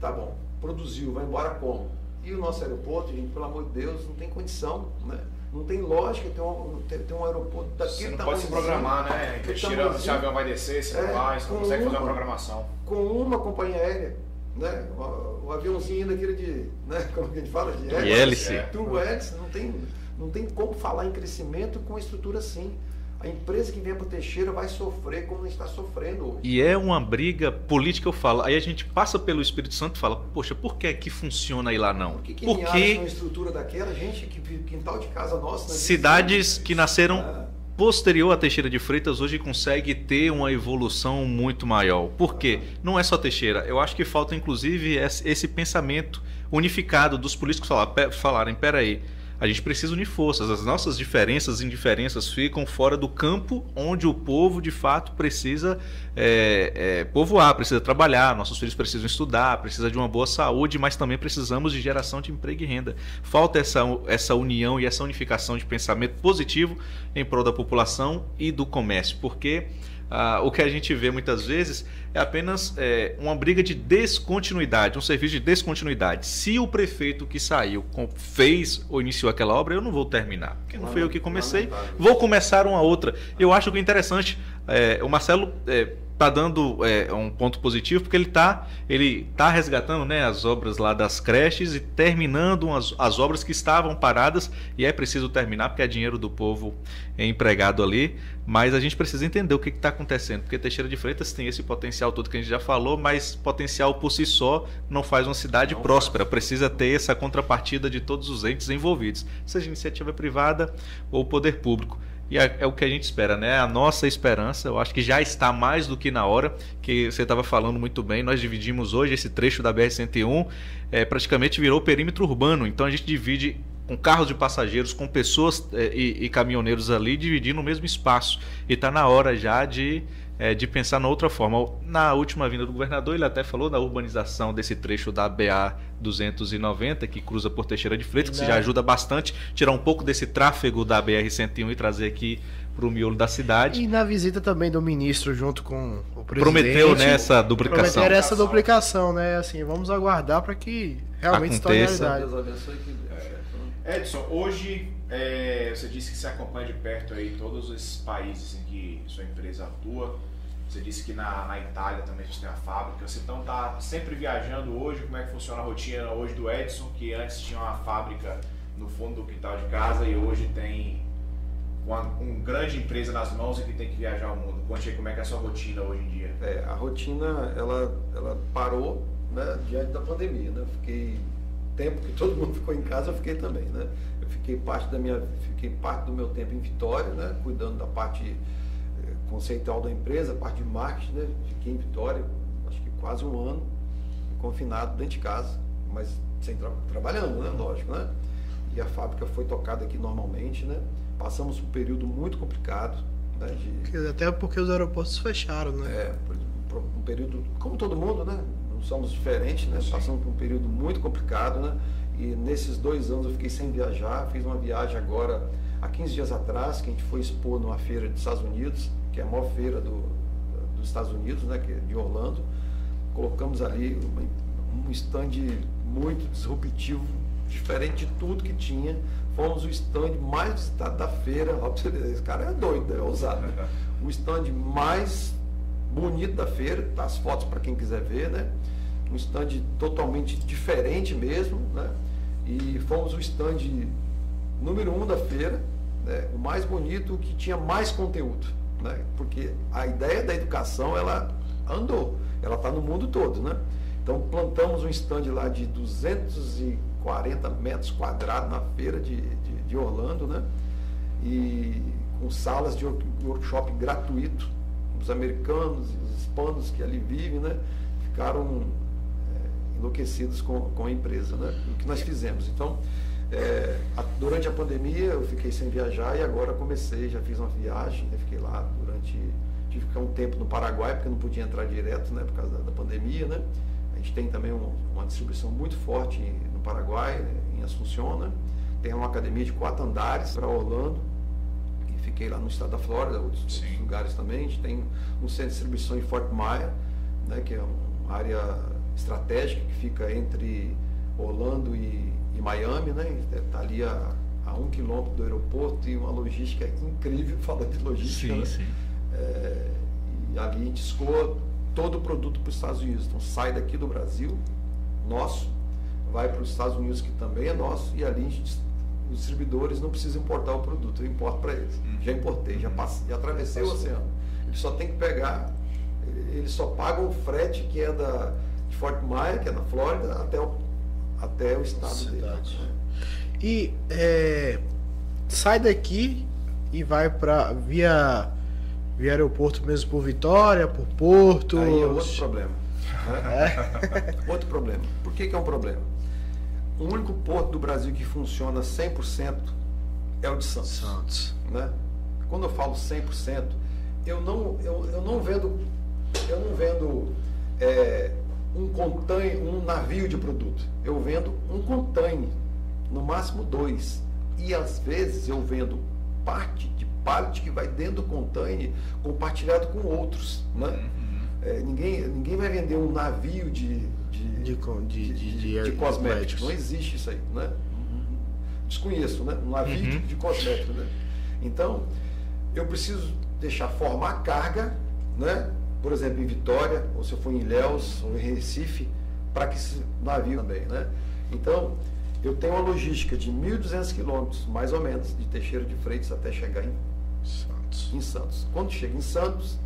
Tá bom, produziu, vai embora como? E o nosso aeroporto, gente, pelo amor de Deus, não tem condição, né? Não tem lógica ter um, ter, ter um aeroporto daquele Você não pode se programar, né? Tira, se o avião vai descer, é, não vai, você não consegue uma, fazer uma programação. Com uma companhia aérea, né? O, o aviãozinho daquele de, né? Como que a gente fala? De hélice. Turbo hélice, não tem, não tem como falar em crescimento com estrutura assim. A empresa que vem para o Teixeira vai sofrer como está sofrendo hoje. E é uma briga política, eu falo. Aí a gente passa pelo Espírito Santo e fala, poxa, por que que funciona aí lá não? Por que, Porque uma estrutura daquela, gente, que quintal de casa nossa... Né, cidades que nasceram... É posterior a Teixeira de Freitas hoje consegue ter uma evolução muito maior. Por quê? Não é só Teixeira. Eu acho que falta, inclusive, esse pensamento unificado dos políticos falar, falarem, peraí, a gente precisa unir forças. As nossas diferenças e indiferenças ficam fora do campo onde o povo de fato precisa é, é, povoar, precisa trabalhar. Nossos filhos precisam estudar, precisa de uma boa saúde, mas também precisamos de geração de emprego e renda. Falta essa, essa união e essa unificação de pensamento positivo em prol da população e do comércio, porque ah, o que a gente vê muitas vezes é apenas é, uma briga de descontinuidade, um serviço de descontinuidade. Se o prefeito que saiu fez ou iniciou aquela obra, eu não vou terminar, porque não, foi eu que comecei, vou começar uma outra. Eu acho que é interessante, é, o Marcelo é, tá dando é, um ponto positivo porque ele tá ele tá resgatando né, as obras lá das creches e terminando as, as obras que estavam paradas e é preciso terminar porque é dinheiro do povo empregado ali mas a gente precisa entender o que está acontecendo porque Teixeira de Freitas tem esse potencial todo que a gente já falou mas potencial por si só não faz uma cidade não próspera faz. precisa ter essa contrapartida de todos os entes envolvidos seja iniciativa privada ou poder público e é, é, o que a gente espera, né? A nossa esperança, eu acho que já está mais do que na hora, que você estava falando muito bem. Nós dividimos hoje esse trecho da BR-101, é, praticamente virou perímetro urbano. Então a gente divide com carros de passageiros, com pessoas é, e, e caminhoneiros ali, dividindo o mesmo espaço. E está na hora já de é, de pensar na outra forma. Na última vinda do governador, ele até falou da urbanização desse trecho da BA 290, que cruza por Teixeira de Freitas, que já ajuda bastante, tirar um pouco desse tráfego da BR-101 e trazer aqui para o miolo da cidade. E na visita também do ministro junto com o presidente. Prometeu né, essa duplicação. Prometer essa duplicação, né? Assim, vamos aguardar para que realmente Aconteça. se torne realidade. Edson, hoje é, você disse que você acompanha de perto aí todos esses países em que sua empresa atua. Você disse que na, na Itália também a gente tem a fábrica. Você então está sempre viajando hoje. Como é que funciona a rotina hoje do Edson, que antes tinha uma fábrica no fundo do quintal de casa e hoje tem uma, uma grande empresa nas mãos e que tem que viajar ao mundo. Conte aí como é que é a sua rotina hoje em dia. É, a rotina ela, ela parou né, diante da pandemia. Né? Fiquei tempo que todo mundo ficou em casa, eu fiquei também, né? Fiquei parte da minha, fiquei parte do meu tempo em Vitória, né? Cuidando da parte eh, conceitual da empresa, a parte de marketing, né? Fiquei em Vitória, acho que quase um ano, confinado dentro de casa, mas sem tra trabalhando, né? Lógico, né? E a fábrica foi tocada aqui normalmente, né? Passamos um período muito complicado, né? De... Até porque os aeroportos fecharam, né? É, um período, como todo mundo, né? somos diferentes, né? Passamos por um período muito complicado, né? E nesses dois anos eu fiquei sem viajar. Fiz uma viagem agora, há 15 dias atrás, que a gente foi expor numa feira dos Estados Unidos, que é a maior feira do, dos Estados Unidos, né? Que é de Orlando. Colocamos ali um stand muito disruptivo, diferente de tudo que tinha. Fomos o stand mais visitado da feira. Esse cara é doido, é ousado. Né? O stand mais bonito da feira, tá as fotos para quem quiser ver, né? Um stand totalmente diferente mesmo, né? E fomos o stand número um da feira, né? o mais bonito, que tinha mais conteúdo, né? Porque a ideia da educação, ela andou, ela está no mundo todo, né? Então plantamos um stand lá de 240 metros quadrados na feira de, de, de Orlando, né? E com salas de workshop gratuito. Os americanos e os hispanos que ali vivem, né? Ficaram enlouquecidos com, com a empresa, né? O que nós fizemos. Então, é, a, durante a pandemia eu fiquei sem viajar e agora comecei, já fiz uma viagem, né? fiquei lá durante. Tive que ficar um tempo no Paraguai, porque não podia entrar direto, né? Por causa da, da pandemia, né? A gente tem também um, uma distribuição muito forte no Paraguai, em Assunção, né? Tem uma academia de quatro andares para Orlando, e fiquei lá no estado da Flórida, outros, outros, lugares também. A gente tem um centro de distribuição em Fort Myers, né? Que é uma área estratégica que fica entre Orlando e, e Miami, né? Está ali a, a, um quilômetro do aeroporto e uma logística incrível, falando de logística. Sim, né? sim. É, e ali a gente escoa todo o produto para os Estados Unidos. Então sai daqui do Brasil, nosso, vai para os Estados Unidos, que também é nosso, e ali gente, os distribuidores não precisam importar o produto, eu importo para eles. Uhum. Já importei, já, passei, já atravessei Passou. o oceano. Eles só tem que pegar, eles só pagam o frete que é da, de Fort Myers, que é na Flórida, até o, até o estado Cidade. dele. Né? E é, sai daqui e vai para via via aeroporto mesmo por Vitória, por Porto. Aí é outro problema. É? outro problema. Por que, que é um problema? O único porto do Brasil que funciona 100% é o de Santos. Santos. Né? Quando eu falo 100%, eu não, eu, eu não vendo, eu não vendo é, um container, um navio de produto. Eu vendo um container, no máximo dois. E às vezes eu vendo parte de pallet que vai dentro do container compartilhado com outros. Né? Uhum. É, ninguém, ninguém vai vender um navio de, de, de, de, de, de cosméticos. Não existe isso aí. Né? Desconheço, né? Um navio uhum. de, cosméticos. Né? Então, eu preciso deixar formar carga, né? Por exemplo, em Vitória, ou se eu for em Ilhéus, ou em Recife, para que esse navio também. Né? Então, eu tenho uma logística de 1.200 quilômetros, mais ou menos, de Teixeira de Freitas até chegar em Santos. Em Santos. Quando chega em Santos,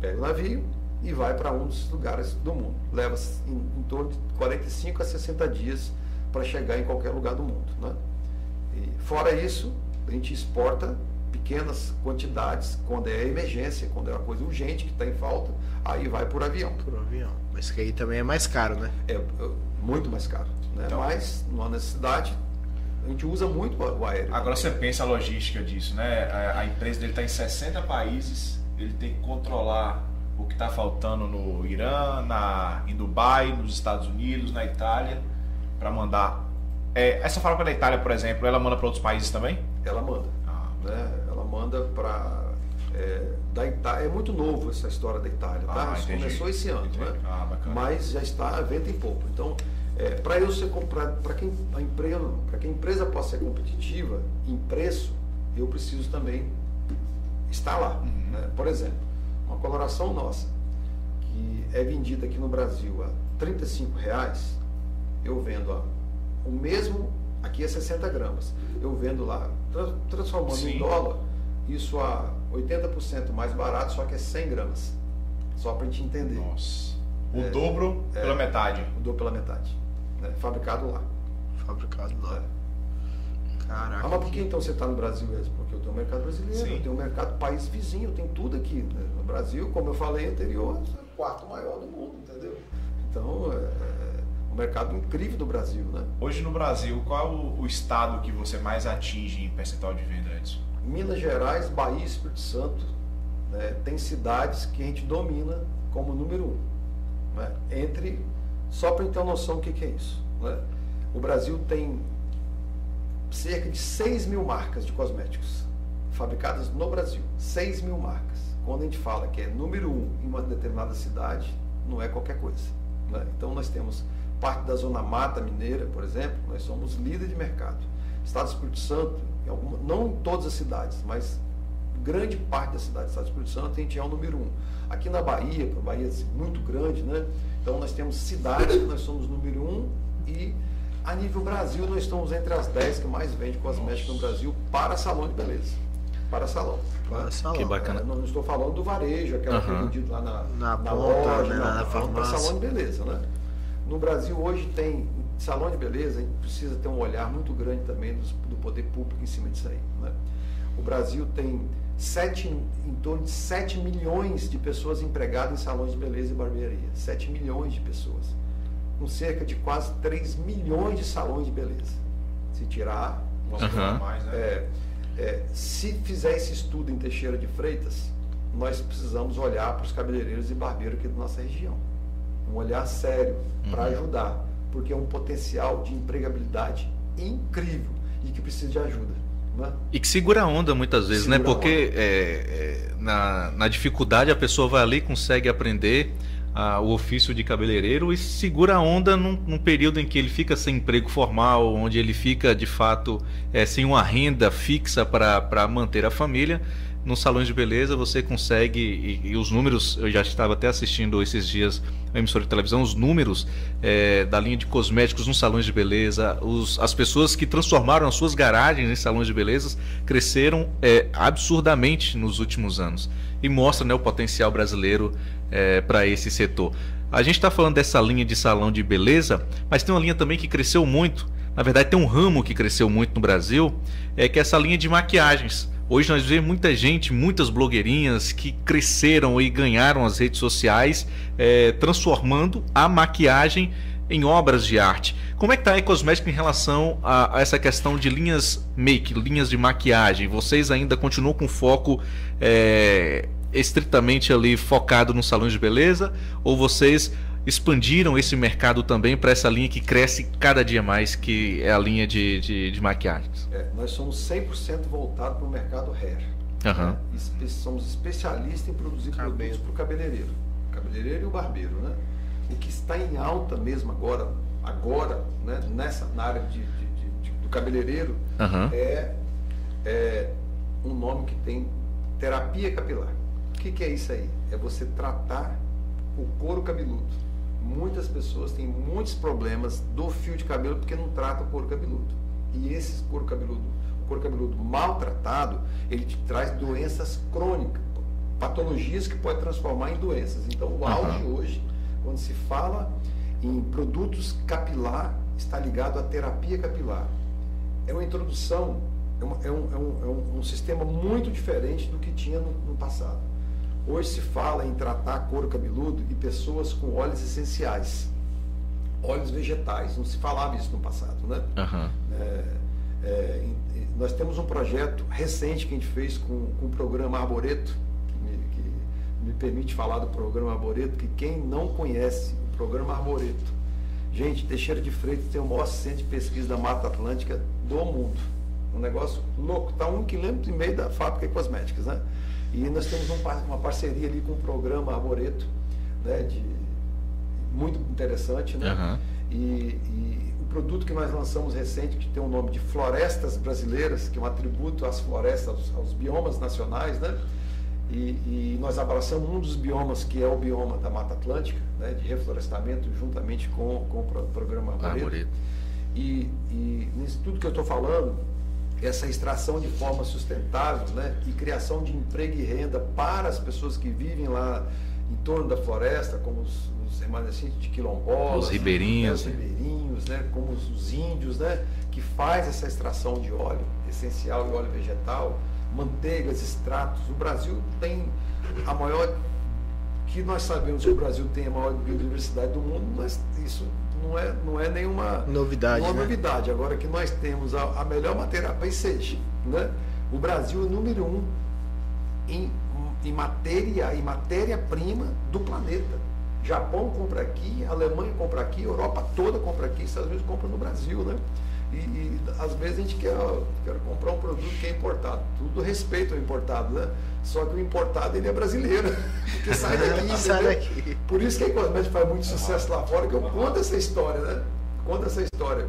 pega o navio e vai para um dos lugares do mundo. Leva em, em, torno de 45 a 60 dias para chegar em qualquer lugar do mundo. Né? E, fora isso, a gente exporta pequenas quantidades quando é emergência, quando é uma coisa urgente que está em falta, aí vai por avião. Por avião. Mas que aí também é mais caro, né? É, é muito mais caro. Né? Então, Mas, numa necessidade, a gente usa muito o aéreo. Agora você pensa a logística disso, né? A, a empresa dele está em 60 países, ele tem que controlar o que está faltando no Irã, na, em Dubai, nos Estados Unidos, na Itália, para mandar. É, essa fábrica da Itália, por exemplo, ela manda para outros países também? Ela manda. Ah, né? Ela manda para. É, da Itália, é muito novo essa história da Itália, tá? Ah, começou esse ano, entendi. né? Ah, Mas já está a venda em pouco. Então, é, para eu ser para quem a empresa, para que a empresa possa ser competitiva em preço, eu preciso também estar lá. Uhum. Né? Por exemplo, uma coloração nossa que é vendida aqui no Brasil a 35 reais, eu vendo a, o mesmo aqui é 60 gramas, eu vendo lá tra, transformando Sim. em dólar isso a 80% mais barato, só que é 100 gramas, só para a gente entender. Nossa. O é, dobro é, pela metade. O dobro pela metade né? fabricado lá. Fabricado lá. É. Caraca. Ah, mas por que então você está no Brasil mesmo? Porque eu tenho um mercado brasileiro, Sim. eu tenho um mercado país vizinho, eu tenho tudo aqui. Né? No Brasil, como eu falei anterior, é o quarto maior do mundo, entendeu? Então, é, é um mercado incrível do Brasil, né? Hoje no Brasil, qual é o, o estado que você mais atinge em percentual de venda, Edson? Minas Gerais, Bahia e Espírito Santo, né, tem cidades que a gente domina como número um. Né? Entre só para ter uma noção do que, que é isso. Né? O Brasil tem cerca de 6 mil marcas de cosméticos fabricadas no Brasil. 6 mil marcas. Quando a gente fala que é número um em uma determinada cidade, não é qualquer coisa. Né? Então nós temos parte da zona mata mineira, por exemplo, nós somos líder de mercado. Estado do Espírito Santo, em alguma, não em todas as cidades, mas grande parte da cidade do Estado do Espírito Santo a gente é o número um. Aqui na Bahia, a Bahia é muito grande, né? Então nós temos cidades que nós somos número um e a nível Brasil nós estamos entre as 10 que mais vende cosméticos no Brasil para salão de beleza. Para salão. Para salão. Que bacana. É, não estou falando do varejo, aquela que é Aham. vendido lá na, Na na ponta, loja, né, na tô falando para farmácia. salão de beleza, né? No Brasil hoje tem salão de beleza, a gente precisa ter um olhar muito grande também dos- do, poder público em cima disso aí. Né? O Brasil tem sete, em torno de 7 milhões de pessoas empregadas em salões de beleza e barbearia. 7 milhões de pessoas. Com cerca de quase 3 milhões de salões de beleza. Se tirar Aham. falar mais, né? é, é, se fizer esse estudo em Teixeira de Freitas, nós precisamos olhar para os cabeleireiros e barbeiros aqui da nossa região. Um olhar sério para Uhum. ajudar, porque é um potencial de empregabilidade incrível e que precisa de ajuda. Né? E que segura a onda muitas vezes, né? Segura a Porque é, é, na, na dificuldade a pessoa vai ali, consegue aprender ah, o ofício de cabeleireiro e segura a onda num, num período em que ele fica sem emprego formal, onde ele fica de fato é, sem uma renda fixa para manter a família. Nos salões de beleza você consegue, e, e os números, eu já estava até assistindo esses dias a emissora de televisão, os números é, da linha de cosméticos nos salões de beleza, os- as pessoas que transformaram as suas garagens em salões de beleza cresceram é, absurdamente nos últimos anos e mostra né, o potencial brasileiro para esse setor. A gente está falando dessa linha de salão de beleza, mas tem uma linha também que cresceu muito. Na verdade, tem um ramo que cresceu muito no Brasil, é que é essa linha de maquiagens. Hoje nós vemos muita gente, muitas blogueirinhas que cresceram e ganharam as redes sociais, é, transformando a maquiagem em obras de arte. Como é que está a Ecosmética em relação a, a essa questão de linhas make, linhas de maquiagem? Vocês ainda continuam com foco é, estritamente ali focado nos salões de beleza? Ou vocês expandiram esse mercado também para essa linha que cresce cada dia mais, que é a linha de, de, de maquiagens? É, nós somos 100% voltados para o mercado hair. Aham. Espe- somos especialistas em produzir Cabelo. produtos para o cabeleireiro. O cabeleireiro e o barbeiro, né? O que está em alta mesmo agora, agora, né, nessa na área de, de- de- de- do cabeleireiro, Aham. é, é um nome que tem terapia capilar. O que, que é isso aí? É você tratar o couro cabeludo. Muitas pessoas têm muitos problemas do fio de cabelo porque não tratam o couro cabeludo. E esse couro cabeludo, o couro cabeludo maltratado, ele te traz doenças crônicas, patologias que pode transformar em doenças. Então, o auge hoje, quando se fala em produtos capilar, está ligado à terapia capilar é uma introdução, é, uma- é um, é um- é um- um sistema muito diferente do que tinha no, no passado. Hoje se fala em tratar couro cabeludo e pessoas com óleos essenciais, óleos vegetais, não se falava isso no passado, né? Aham. É, é, nós temos um projeto recente que a gente fez com, com o programa Arboreto, que me, que me permite falar do programa Arboreto, que quem não conhece o programa Arboreto, gente, Teixeira de Freitas tem o maior centro de pesquisa da Mata Atlântica do mundo. Um negócio louco, está um quilômetro e meio da fábrica de cosméticas, né? E nós temos um uma parceria ali com o programa Arboreto, né? De, muito interessante, né? Aham. E, e o produto que nós lançamos recente, que tem o nome de Florestas Brasileiras, que é um atributo às florestas, aos, aos biomas nacionais, né? E, e nós abraçamos um dos biomas que é o bioma da Mata Atlântica, né? de reflorestamento, juntamente com, com o pro- programa Arboreto. Arboreto. E, e nisso tudo que eu estou falando, essa extração de forma sustentável né, e criação de emprego e renda para as pessoas que vivem lá em torno da floresta, como os, os remanescentes de quilombolas, Os ribeirinhos. né, os ribeirinhos, né, como os, os índios, né, que faz essa extração de óleo essencial e óleo vegetal, manteigas, extratos. O Brasil tem a maior que nós sabemos que o Brasil tem a maior biodiversidade do mundo, mas isso não é, não é nenhuma Novidade, uma né? novidade. Agora que nós temos a, a melhor matéria-prima, seja, né? o Brasil é o número um em, em matéria em matéria-prima do planeta. Japão compra aqui, Alemanha compra aqui, Europa toda compra aqui, Estados Unidos compra no Brasil, né? E, e, às vezes a gente quer, quer comprar um produto que é importado. Tudo respeito ao importado, né? Só que o importado ele é brasileiro, que sai daqui. sai daqui. Por isso que a Cosmética faz muito sucesso lá fora, que eu conto essa história, né? Conto essa história.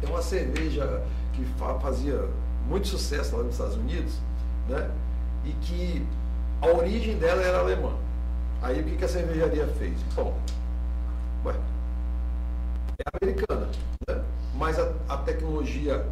Tem uma cerveja que fazia muito sucesso lá nos Estados Unidos, né? E que a origem dela era alemã. Aí o que, que a cervejaria fez? Bom, ué, é americana, né? mas a, a tecnologia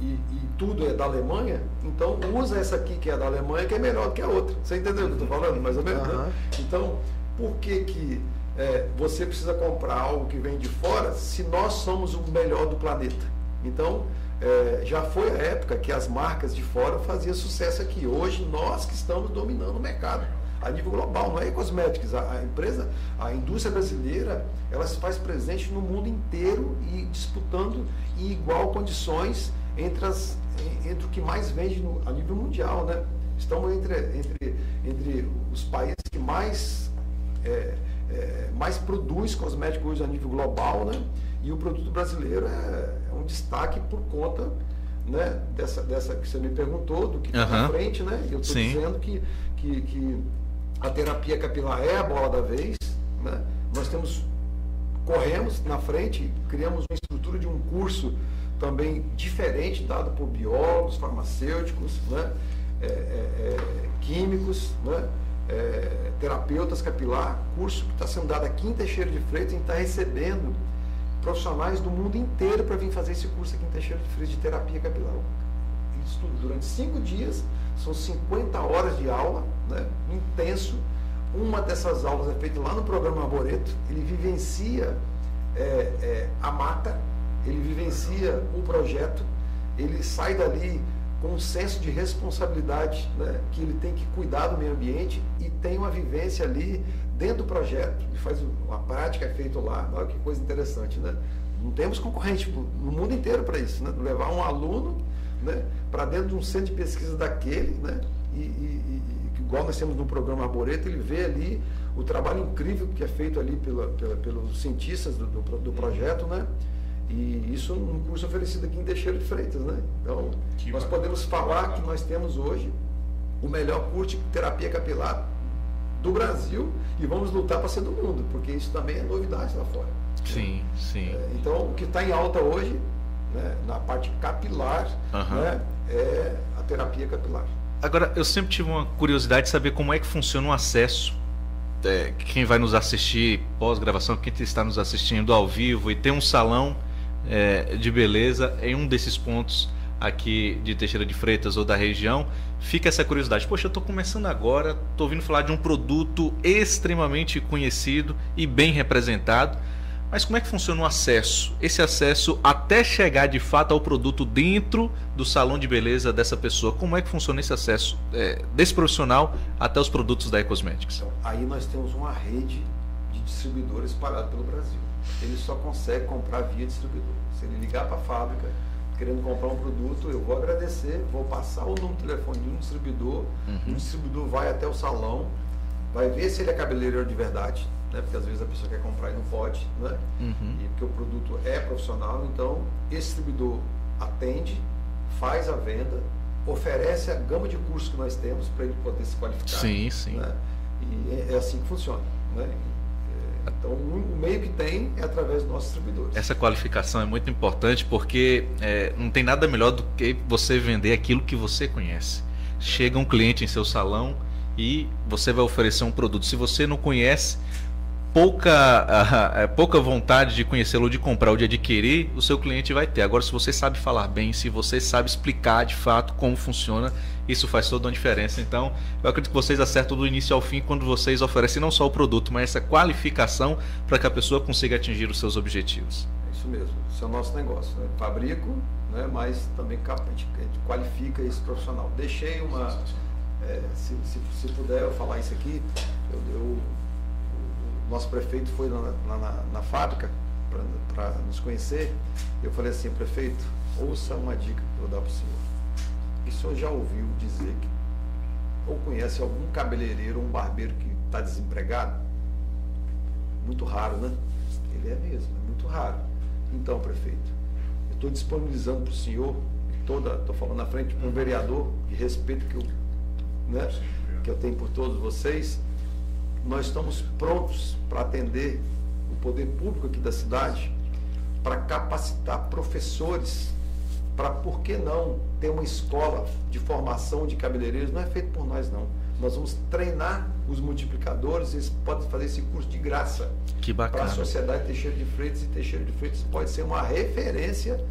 e, e, tudo é da Alemanha, então usa essa aqui que é da Alemanha, que é melhor do que a outra. Você entendeu o que eu estou falando, mais ou menos? Uhum. Né? Então, por que, que é, você precisa comprar algo que vem de fora se nós somos o melhor do planeta? Então, é, já foi a época que as marcas de fora faziam sucesso aqui. Hoje, nós que estamos dominando o mercado a nível global, não é cosméticos. A, a, empresa, a indústria brasileira, ela se faz presente no mundo inteiro e disputando em igual condições entre, as, entre o que mais vende no, a nível mundial. Né? Estamos entre, entre, entre os países que mais, é, é, mais produz cosméticos hoje a nível global, né? e o produto brasileiro é, é um destaque por conta né, dessa, dessa que você me perguntou, do que está uhum. na frente, né? Eu estou dizendo que, que, que a terapia capilar é a bola da vez. Né? Nós temos, corremos na frente, criamos uma estrutura de um curso também diferente, dado por biólogos, farmacêuticos, né? É, é, é, químicos, né? É, terapeutas capilar, curso que está sendo dado aqui em Teixeira de Freitas, a gente está recebendo profissionais do mundo inteiro para vir fazer esse curso aqui em Teixeira de Freitas de terapia capilar. Isso durante cinco dias, são 50 horas de aula, né, intenso. Uma dessas aulas é feita lá no programa Arboreto. Ele vivencia é, é, a mata, ele vivencia o projeto, ele sai dali com um senso de responsabilidade, né, que ele tem que cuidar do meio ambiente e tem uma vivência ali dentro do projeto. Ele faz uma prática é feita lá. Olha que coisa interessante, né? Não temos concorrente no mundo inteiro para isso, né? Levar um aluno né, para dentro de um centro de pesquisa daquele, né, e, e, igual nós temos no programa Arboreto, ele vê ali o trabalho incrível que é feito ali pela, pela, pelos cientistas do, do, do, projeto, né, e isso num curso oferecido aqui em Teixeira de Freitas, né. Então, que nós podemos falar que nós temos hoje o melhor curso de terapia capilar do Brasil e vamos lutar para ser do mundo, porque isso também é novidade lá fora. Sim, sim. É, então, o que está em alta hoje né, na parte capilar, uhum. né, é a terapia capilar. Agora, eu sempre tive uma curiosidade de saber como é que funciona o acesso. É, quem vai nos assistir pós-gravação, quem está nos assistindo ao vivo e tem um salão é, de beleza em um desses pontos aqui de Teixeira de Freitas ou da região, fica essa curiosidade. Poxa, eu estou começando agora, estou ouvindo falar de um produto extremamente conhecido e bem representado mas como é que funciona o acesso? Esse acesso até chegar de fato ao produto dentro do salão de beleza dessa pessoa. Como é que funciona esse acesso é, desse profissional até os produtos da Ecosmetics? Então, aí nós temos uma rede de distribuidores espalhada pelo Brasil. Ele só consegue comprar via distribuidor. Se ele ligar para a fábrica querendo comprar um produto, eu vou agradecer, vou passar o número de telefone de um distribuidor, uhum. o distribuidor vai até o salão, vai ver se ele é cabeleireiro de verdade, né? porque às vezes a pessoa quer comprar e não pode, né? Uhum. e porque o produto é profissional, então esse distribuidor atende, faz a venda, oferece a gama de cursos que nós temos para ele poder se qualificar. Sim, sim. Né? E é, é assim que funciona. Né? É, então, o meio que tem é através dos nossos distribuidores. Essa qualificação é muito importante porque é, não tem nada melhor do que você vender aquilo que você conhece. Chega um cliente em seu salão e você vai oferecer um produto. Se você não conhece, pouca, uh, pouca vontade de conhecê-lo, de comprar ou de adquirir, o seu cliente vai ter. Agora, se você sabe falar bem, se você sabe explicar de fato como funciona, isso faz toda uma diferença. Então, eu acredito que vocês acertam do início ao fim quando vocês oferecem não só o produto, mas essa qualificação para que a pessoa consiga atingir os seus objetivos. É isso mesmo, esse é o nosso negócio. Né? Fabrico, né? mas também a gente qualifica esse profissional. Deixei uma. É, se, se, se puder eu falar isso aqui, eu, eu nosso prefeito foi lá na, na, na fábrica para nos conhecer. Eu falei assim, prefeito, ouça uma dica que eu vou dar para o senhor. E o senhor já ouviu dizer que ou conhece algum cabeleireiro ou um barbeiro que está desempregado? Muito raro, né? Ele é mesmo, é muito raro. Então, prefeito, eu estou disponibilizando para o senhor, toda, estou falando na frente para um vereador, de respeito que eu, né, que eu tenho por todos vocês, nós estamos prontos para atender o poder público aqui da cidade, para capacitar professores, para, por que não, ter uma escola de formação de cabeleireiros, não é feito por nós não. Nós vamos treinar os multiplicadores, eles podem fazer esse curso de graça. Que bacana. Para a sociedade Teixeira de Freitas e Teixeira de Freitas pode ser uma referência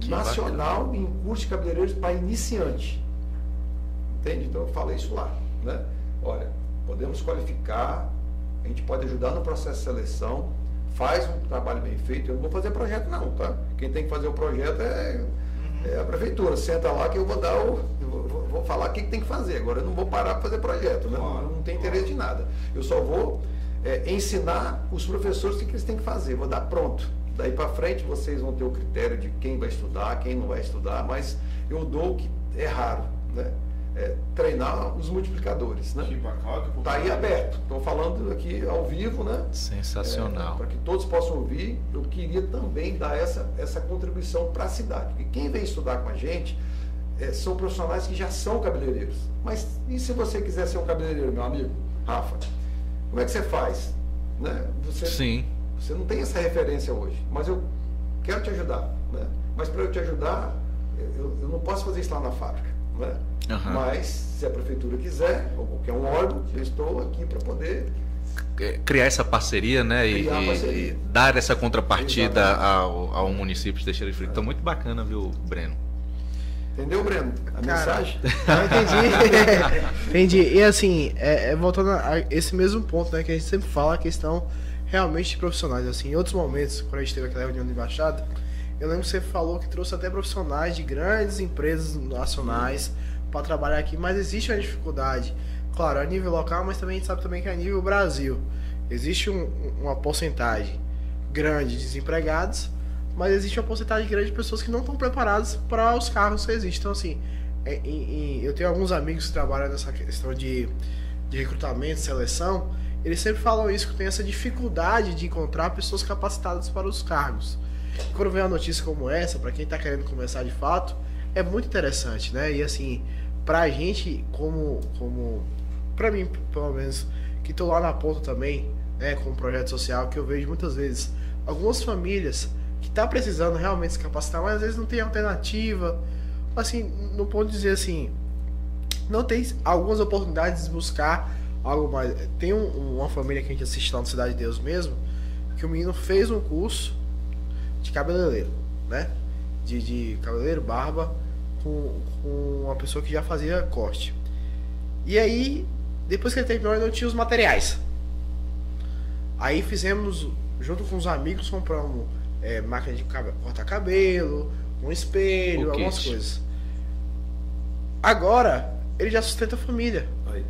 Que nacional em curso de cabeleireiros para iniciante. Entende? Então eu falo isso lá. Né? Olha, podemos qualificar, a gente pode ajudar no processo de seleção, faz um trabalho bem feito. Eu não vou fazer projeto não, tá? Quem tem que fazer o projeto é, é a prefeitura. Senta lá que eu vou dar o. vou, vou- falar o que, tem que fazer. Agora eu não vou parar para fazer projeto, né? Eu não tenho interesse de nada. Eu só vou é, ensinar os professores o que, que eles têm que fazer. Vou dar pronto. Daí para frente vocês vão ter o critério de quem vai estudar, quem não vai estudar, mas eu dou o que é raro, né? É, treinar os multiplicadores, né? Que bacana. Está aí aberto. Estou falando aqui ao vivo, né? Sensacional. para que todos possam ouvir, eu queria também dar essa, essa contribuição para a cidade. Porque quem vem estudar com a gente eh, são profissionais que já são cabeleireiros. Mas e se você quiser ser um cabeleireiro, meu amigo, Rafa? Como é que você faz? Né? Você, Sim. você não tem essa referência hoje, mas eu quero te ajudar. Né? Mas para eu te ajudar, eu, eu não posso fazer isso lá na fábrica. Né? Aham. Mas se a prefeitura quiser, ou qualquer um órgão, eu estou aqui para poder É, Criar essa parceria, né? E, parceria. e dar essa contrapartida ao, ao município de Teixeira de Freitas. Então, muito bacana, viu, Breno? Entendeu, Breno? A Cara, mensagem? Entendi. entendi. E assim, é, é, voltando a esse mesmo ponto, né, que a gente sempre fala, a questão realmente de profissionais. Assim, em outros momentos, quando a gente teve aquela reunião de embaixada, eu lembro que você falou que trouxe até profissionais de grandes empresas nacionais para trabalhar aqui, mas existe uma dificuldade, claro, a nível local, mas também a gente sabe também que a nível Brasil existe um- uma porcentagem grande de desempregados, mas existe uma porcentagem grande de pessoas que não estão preparadas para os cargos que existem. Então, assim, é, eu tenho alguns amigos que trabalham nessa questão de, de recrutamento, seleção, eles sempre falam isso, que tem essa dificuldade de encontrar pessoas capacitadas para os cargos. Quando vem uma notícia como essa, para quem está querendo começar de fato, é muito interessante, né? E assim, pra gente, como, como pra mim, pelo menos, que tô lá na ponta também, né, com um projeto social, que eu vejo muitas vezes algumas famílias que tá precisando realmente se capacitar, mas às vezes não tem alternativa, assim, no ponto de dizer assim, não tem algumas oportunidades de buscar algo mais. Tem um- uma família que a gente assiste lá no Cidade de Deus mesmo, que o menino fez um curso de cabeleireiro, né? De, de cabeleireiro, barba, com, com uma pessoa que já fazia corte. E aí, depois que ele terminou, ele não tinha os materiais. Aí fizemos, junto com os amigos, compramos é, máquina de cortar cabelo, um espelho, O algumas kit. coisas. Agora, ele já sustenta a família. Aí.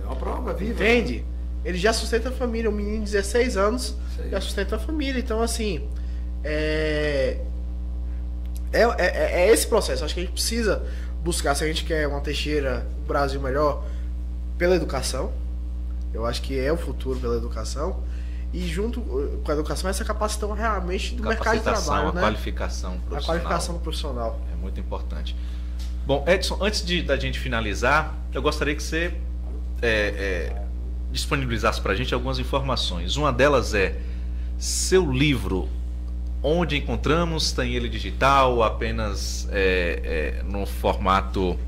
É uma prova viva. Entende? Ele já sustenta a família. Um menino de 16 anos já sustenta a família. Então, assim, é... É, é, é esse processo. Acho que a gente precisa buscar, se a gente quer uma Teixeira, um Brasil melhor, pela educação. Eu acho que é o futuro pela educação. E junto uh, com a educação, essa capacitação realmente do mercado de trabalho, a né? qualificação profissional. A qualificação profissional. É muito importante. Bom, Edson, antes de, da gente finalizar, eu gostaria que você é, é, disponibilizasse para a gente algumas informações. Uma delas é seu livro. Onde encontramos? Tem ele digital apenas é, é, no formato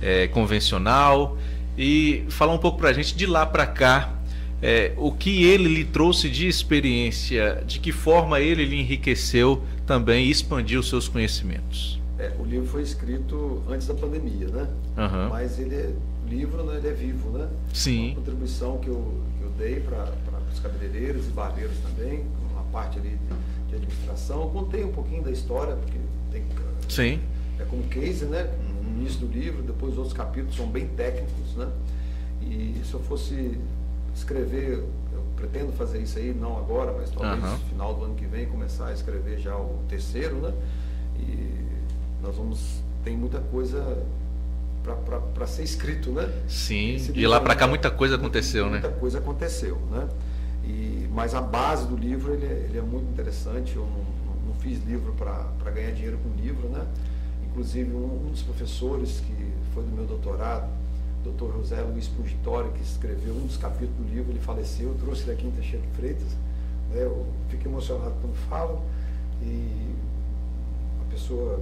é, convencional? E falar um pouco para a gente de lá para cá. é, o que ele lhe trouxe de experiência, de que forma ele lhe enriqueceu também e expandiu seus conhecimentos. É, o livro foi escrito antes da pandemia, né? Aham. Mas ele é, livro né, ele é vivo, né? Sim. Uma contribuição que eu, que eu dei para os cabeleireiros e barbeiros também, uma parte ali de, de administração. Eu contei um pouquinho da história, porque tem, Sim. é como case, né? No início do livro, depois os outros capítulos são bem técnicos, né? E se eu fosse escrever, eu pretendo fazer isso aí, não agora, mas talvez no final do ano que vem começar a escrever já o terceiro, né? E nós vamos, tem muita coisa para ser escrito, né? Sim. Livro lá é para cá uma- muita coisa aconteceu, muita né? coisa aconteceu, né? E, mas a base do livro ele é, ele é muito interessante. Eu não, não- fiz livro para ganhar dinheiro com livro, né? Inclusive um, um, dos professores que foi do meu doutorado, Dr. José Luiz Pugitório, que escreveu um dos capítulos do livro, ele faleceu, eu trouxe ele aqui em Teixeira de Freitas. Né? Eu fico emocionado quando falo e a pessoa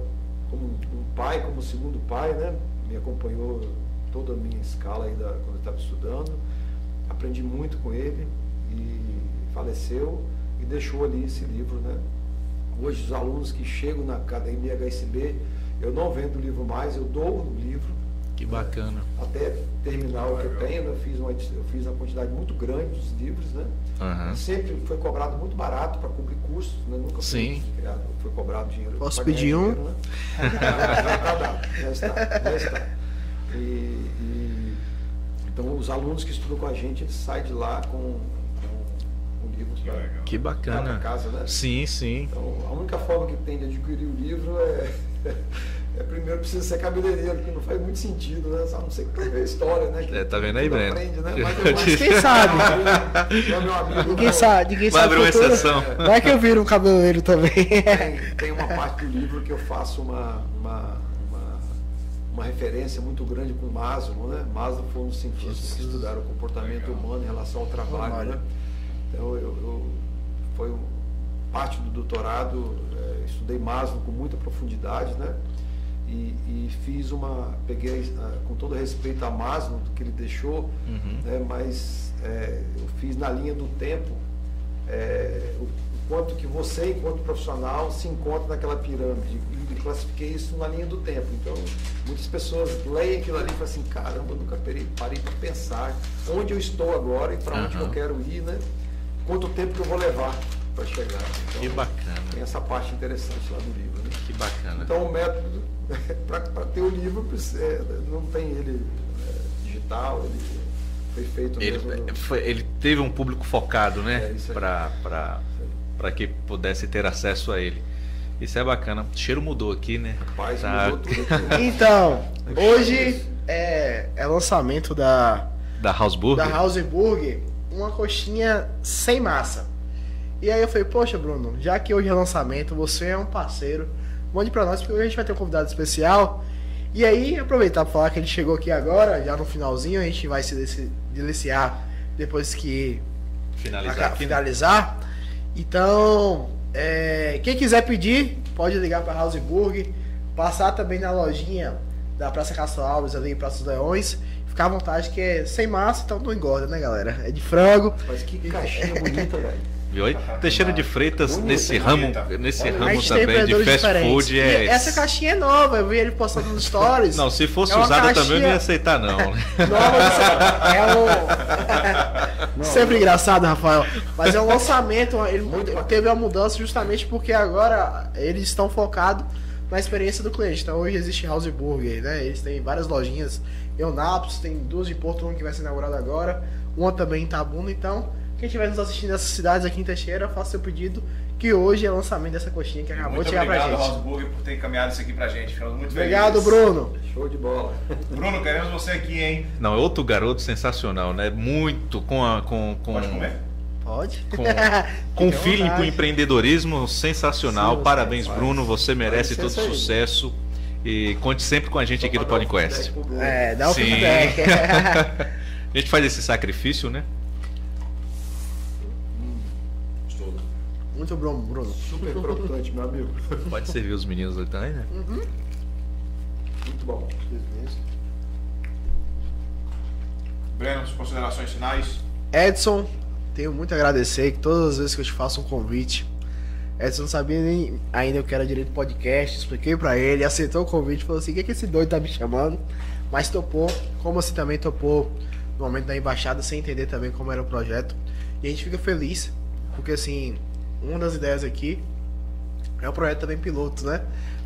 como um pai, como segundo pai, né? Me acompanhou toda a minha escala aí da, quando eu estava estudando. Aprendi muito com ele e faleceu e deixou ali esse livro, né? Hoje os alunos que chegam na academia HSB, eu não vendo o livro mais, eu dou o livro. Que bacana. Né? Até terminar o que eu tenho, eu fiz, uma, eu fiz uma quantidade muito grande dos livros, né? Uhum. Sempre foi cobrado muito barato para cobrir custos, né? Nunca Sim. Foi, foi cobrado dinheiro. Posso pedir um? Dinheiro, né? já, está, já está, já está. E, e, então os alunos que estudam com a gente, eles saem de lá com livro para que bacana casa, né? Sim, sim. Então, a única forma que tem de adquirir o livro é, é primeiro precisa ser cabeleireiro, porque não faz muito sentido, né? Só não sei que ver a história, né? Que é, tá vendo aí, Breno? Aprende, né? Mas quem sabe? É meu amigo, ninguém sabe, ninguém Vai sabe. Vai abrir uma exceção. É. Vai que eu viro um cabeleireiro também. Tem, tem uma parte do livro que eu faço uma, uma, uma, uma referência muito grande com Maslow, né? Maslow foi um dos cientistas que estudaram o comportamento Legal. humano em relação ao trabalho, né? Então, eu, eu foi parte do doutorado, é, estudei Maslow com muita profundidade, né? E, e, fiz uma, peguei ah, com todo respeito a Maslow, do que ele deixou, uhum. né? mas é, eu fiz na linha do tempo é, o, o, quanto que você, enquanto profissional, se encontra naquela pirâmide. E classifiquei isso na linha do tempo. Então, muitas pessoas leem aquilo ali e falam assim, caramba, eu nunca parei, parei para pensar onde eu estou agora e para onde uhum. eu quero ir, né? Quanto tempo que eu vou levar para chegar. Então, que bacana. Tem essa parte interessante lá do livro. Né? Que bacana. Então o método, para ter o livro, é, não tem ele é, digital, ele foi feito ele, mesmo. Foi, ele teve um público focado, né? É, para que pudesse ter acesso a ele. Isso é bacana. O cheiro mudou aqui, né? Rapaz, tá... mudou tudo aqui. Então, hoje é, é lançamento da. Da Hausburg? Da Hausburg uma coxinha sem massa. E aí eu falei, poxa, Bruno, já que hoje é lançamento, você é um parceiro, mande pra nós, porque hoje a gente vai ter um convidado especial. E aí, aproveitar para falar que ele chegou aqui agora, já no finalzinho, a gente vai se deliciar depois que finalizar. Aqui, né? finalizar. Né? Então, é, quem quiser pedir, pode ligar para Houseburg, passar também na lojinha da Praça Castro Alves, ali em Praça dos Leões. Ficar à vontade, que é sem massa, então não engorda, né, galera? É de frango. Mas que caixinha bonita, velho. Viu aí? Teixeira de Freitas, bonita, nesse ramo, nesse ramo também de fast diferentes. food é. E essa caixinha é nova, eu vi ele postando nos stories. Não, se fosse é usada caixinha... também eu não ia aceitar, não. nova, é um. Sempre engraçado, Rafael. Mas é um lançamento, ele teve uma mudança justamente porque agora eles estão focados na experiência do cliente. Então hoje existe House Burger, né? Eles têm várias lojinhas Eunápolis, tem duas de Porto, uma que vai ser inaugurada agora, uma também em Tabuna. Então, quem estiver nos assistindo nessas cidades aqui em Teixeira, faça seu pedido, que hoje é o lançamento dessa coxinha que acabou de chegar pra gente. Muito obrigado, Rosburg, por ter encaminhado isso aqui pra gente. Ficamos muito Obrigado, Bruno. Show de bola. Bruno, queremos você aqui, hein? Não, é outro garoto sensacional, né? Muito com a. Com, com... Pode comer? Pode. Com, com feeling com empreendedorismo sensacional. Sim, Parabéns, Bruno. Você merece todo sucesso. E conte sempre com a gente aqui do Podcast. É, dá o Sim. feedback. a gente faz esse sacrifício, né? Muito bom, Bruno. Super importante, meu amigo. Pode servir os meninos ali também, né? Uhum. Muito bom. Breno, considerações finais? Edson, tenho muito a agradecer que todas as vezes que eu te faço um convite, Edson não sabia nem ainda que era direito podcast, expliquei para ele, aceitou o convite, falou assim: o que, é que esse doido tá me chamando? Mas topou, como assim também topou no momento da embaixada, sem entender também como era o projeto. E a gente fica feliz, porque assim, uma das ideias aqui é o projeto também piloto, né?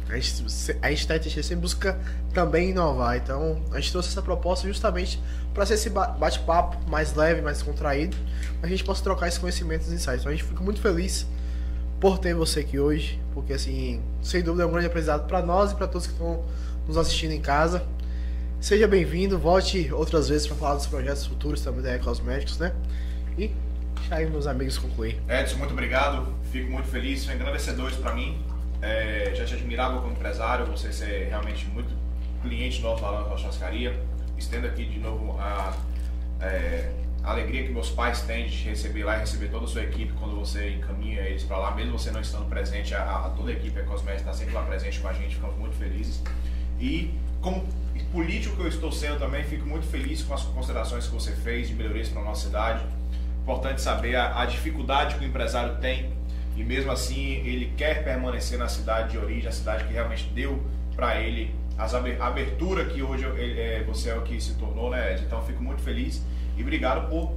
A gente, a gente, tá, sempre busca também inovar. Então, a gente trouxe essa proposta justamente para ser esse bate-papo mais leve, mais contraído, a gente possa trocar esses conhecimentos e insights. Então, a gente fica muito feliz por ter você aqui hoje, porque assim, sem dúvida é um grande aprendizado para nós e para todos que estão nos assistindo em casa. Seja bem-vindo, volte outras vezes para falar dos projetos futuros também da Ecosmédicos, né? E Deixa aí meus amigos concluir. Edson, muito obrigado. Fico muito feliz. São engrandecedores para mim. É, já te admirava como empresário, você ser realmente muito cliente nosso lá na churrascaria. Estendo aqui de novo a, é, a alegria que meus pais têm de receber lá e receber toda a sua equipe quando você encaminha eles para lá, mesmo você não estando presente, a, a toda a equipe a Cosmética está sempre lá presente com a gente, ficamos muito felizes. E como político que eu estou sendo também, fico muito feliz com as considerações que você fez de melhorias para a nossa cidade. Importante saber a, a dificuldade que o empresário tem e mesmo assim ele quer permanecer na cidade de origem, a cidade que realmente deu para ele as abertura que hoje é, você é o que se tornou, né, Ed? Então fico muito feliz e obrigado por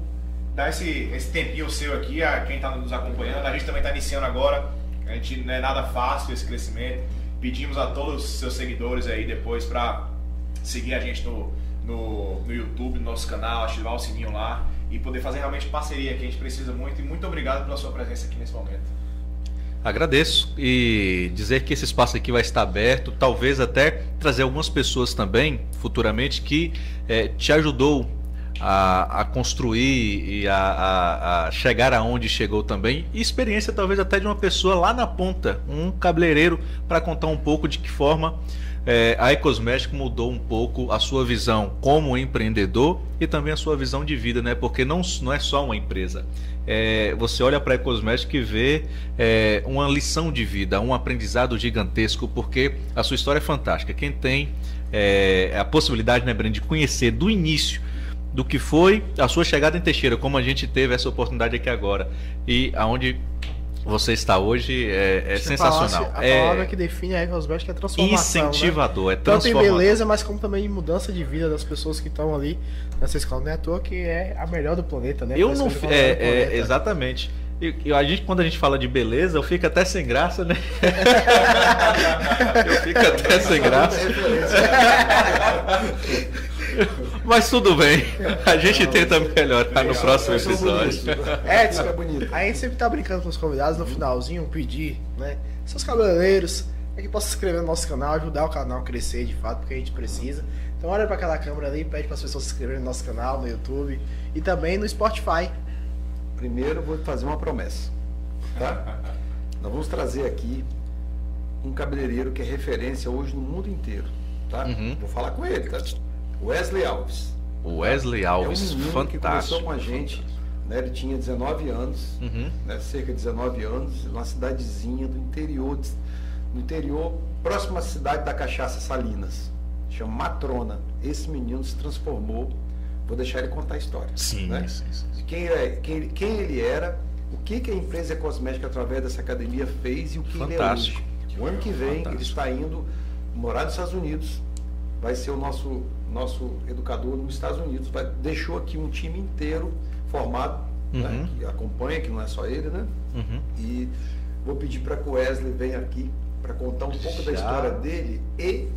dar esse, esse tempinho seu aqui a quem está nos acompanhando. A gente também está iniciando agora, a gente não é nada fácil esse crescimento. Pedimos a todos os seus seguidores aí depois para seguir a gente no, no, no YouTube, no nosso canal, ativar o sininho lá e poder fazer realmente parceria que a gente precisa muito. E muito obrigado pela sua presença aqui nesse momento. Agradeço e dizer que esse espaço aqui vai estar aberto, talvez até trazer algumas pessoas também futuramente que é, te ajudou a, a construir e a, a, a, chegar aonde chegou também. E experiência talvez até de uma pessoa lá na ponta, um cabeleireiro, para contar um pouco de que forma é, a Ecosmético mudou um pouco a sua visão como empreendedor e também a sua visão de vida, né? Porque não, não é só uma empresa. É, você olha para a Ecosmético e vê é, uma lição de vida, um aprendizado gigantesco, porque a sua história é fantástica. Quem tem é, a possibilidade, né, Brand, de conhecer do início do que foi a sua chegada em Teixeira, como a gente teve essa oportunidade aqui agora, e aonde você está hoje é, é sensacional. a é palavra que define a Ecosmética é transformação. Né? Incentivador, né? é transformador. Tanto em beleza, mas como também em mudança de vida das pessoas que estão ali nessa escola. Não é à toa que é a melhor do planeta, né? Eu não. É, é, exatamente. E, e, a gente, quando a gente fala de beleza, eu fico até sem graça, né? eu fico até sem graça. Mas tudo bem. A gente não, tenta melhorar no próximo episódio. É, Edson, é bonito. Aí a gente sempre tá brincando com os convidados no finalzinho, pedir, né? Seus cabeleireiros, é que possa se inscrever no nosso canal, ajudar o canal a crescer de fato, porque a gente precisa. Então olha para aquela câmera ali, pede para as pessoas se inscreverem no nosso canal, no YouTube e também no Spotify. Primeiro vou fazer uma promessa, tá? Nós vamos trazer aqui um cabeleireiro que é referência hoje no mundo inteiro, tá? Uhum. Vou falar com ele, tá? Wesley Alves. Wesley Alves, é um menino fantástico. que começou com a gente, né? Ele tinha 19 anos, uhum. né? cerca de 19 anos, numa cidadezinha do interior, no interior, próxima à cidade da Cachaça Salinas, chama Matrona. Esse menino se transformou. Vou deixar ele contar a história. Sim, né? sim, sim. Quem, é, quem, quem ele era, o que, que a empresa cosmética através dessa academia fez e o que Fantástico. ele é hoje. O ano que vem Fantástico. ele está indo morar nos Estados Unidos, vai ser o nosso nosso educador nos Estados Unidos, vai, deixou aqui um time inteiro formado, né, uhum. né, que acompanha, que não é só ele, né? Uhum. E vou pedir para que o Wesley venha aqui para contar um pouco Já. da história dele e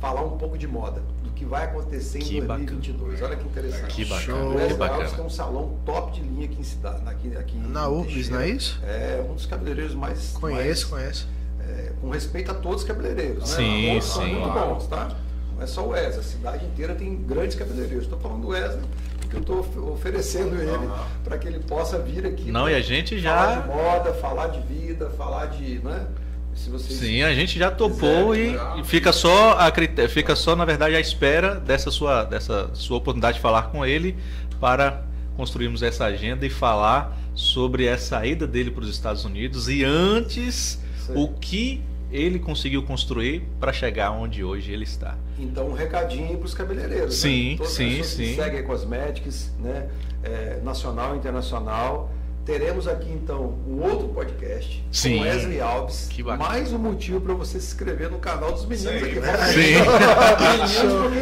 falar um pouco de moda, do que vai acontecer que em 2022. Bacana. Olha que interessante. Que bacana. O Wesley que bacana. Alves tem um salão top de linha aqui em cidade, aqui, aqui na URBS, não é isso? É, um dos cabeleireiros mais... Conheço, mais, conheço. É, com respeito a todos os cabeleireiros. Sim, né? Sim. são muito bons, tá? Não é só o Wesley, a cidade inteira tem grandes cabeleireiros. Estou falando do Wesley porque eu estou oferecendo ele para que ele possa vir aqui. Não, e a gente já. Falar de moda, falar de vida, falar de. Né? Se vocês Sim, a gente já topou e, e, fica só a fica só na verdade à espera dessa sua dessa sua oportunidade de falar com ele para construirmos essa agenda e falar sobre essa ida dele para os Estados Unidos e antes o que ele conseguiu construir para chegar onde hoje ele está. Então, um recadinho para os cabeleireiros. Sim, né? Todas sim, sim. Que seguem Cosmetics, né? É, nacional e internacional. Teremos aqui então um outro podcast Sim. com Wesley Alves. Que bacana. Mais um motivo para você se inscrever no canal dos meninos Sim. aqui. Né? Sim. meninos, porque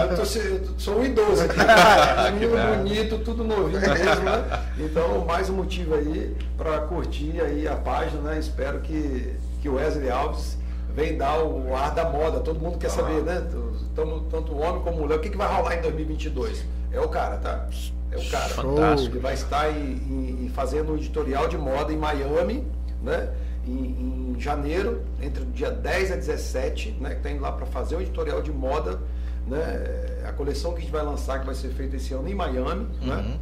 eu, tô, eu sou um idoso aqui. Menino bonito, tudo novinho mesmo, né? Então, mais um motivo aí para curtir aí a página, né? Espero que que o Wesley Alves vem dar o ar da moda. Todo mundo quer saber, né? Tanto, tanto homem como mulher. O que, que vai rolar em 2022? É o cara, tá? É o cara. Fantástico. Ele vai estar em, em, fazendo um editorial de moda em Miami, né? Em, em, janeiro, entre o dia 10 a 17, né? Que tá indo lá para fazer um editorial de moda, né? A coleção que a gente vai lançar, que vai ser feita esse ano em Miami, né? uhum. né?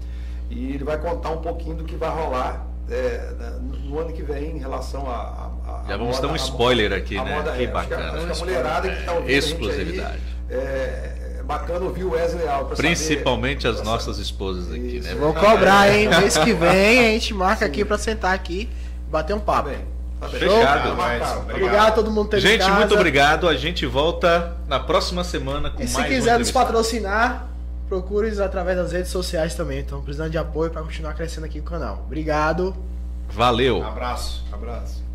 E ele vai contar um pouquinho do que vai rolar é, no ano que vem em relação a. a, a Já vamos moda, dar um spoiler moda, aqui, né? Moda, que é, bacana. Acho que, acho que a mulherada que está ouvindo. Exclusividade. Aí, é, é bacana ouvir o Wesley Alves. Principalmente saber, as nossas esposas aqui, Isso. né? Vou cobrar, hein? Mês que vem a gente marca Sim. aqui para sentar aqui e bater um papo. Tá bem. Tá bem. Fechado. Obrigado. obrigado a todo mundo ter Gente, muito obrigado. A gente volta na próxima semana com e mais se quiser nos patrocinar, procure através das redes sociais também. Então, precisando de apoio para continuar crescendo aqui o canal. Obrigado. Valeu. Um abraço. abraço.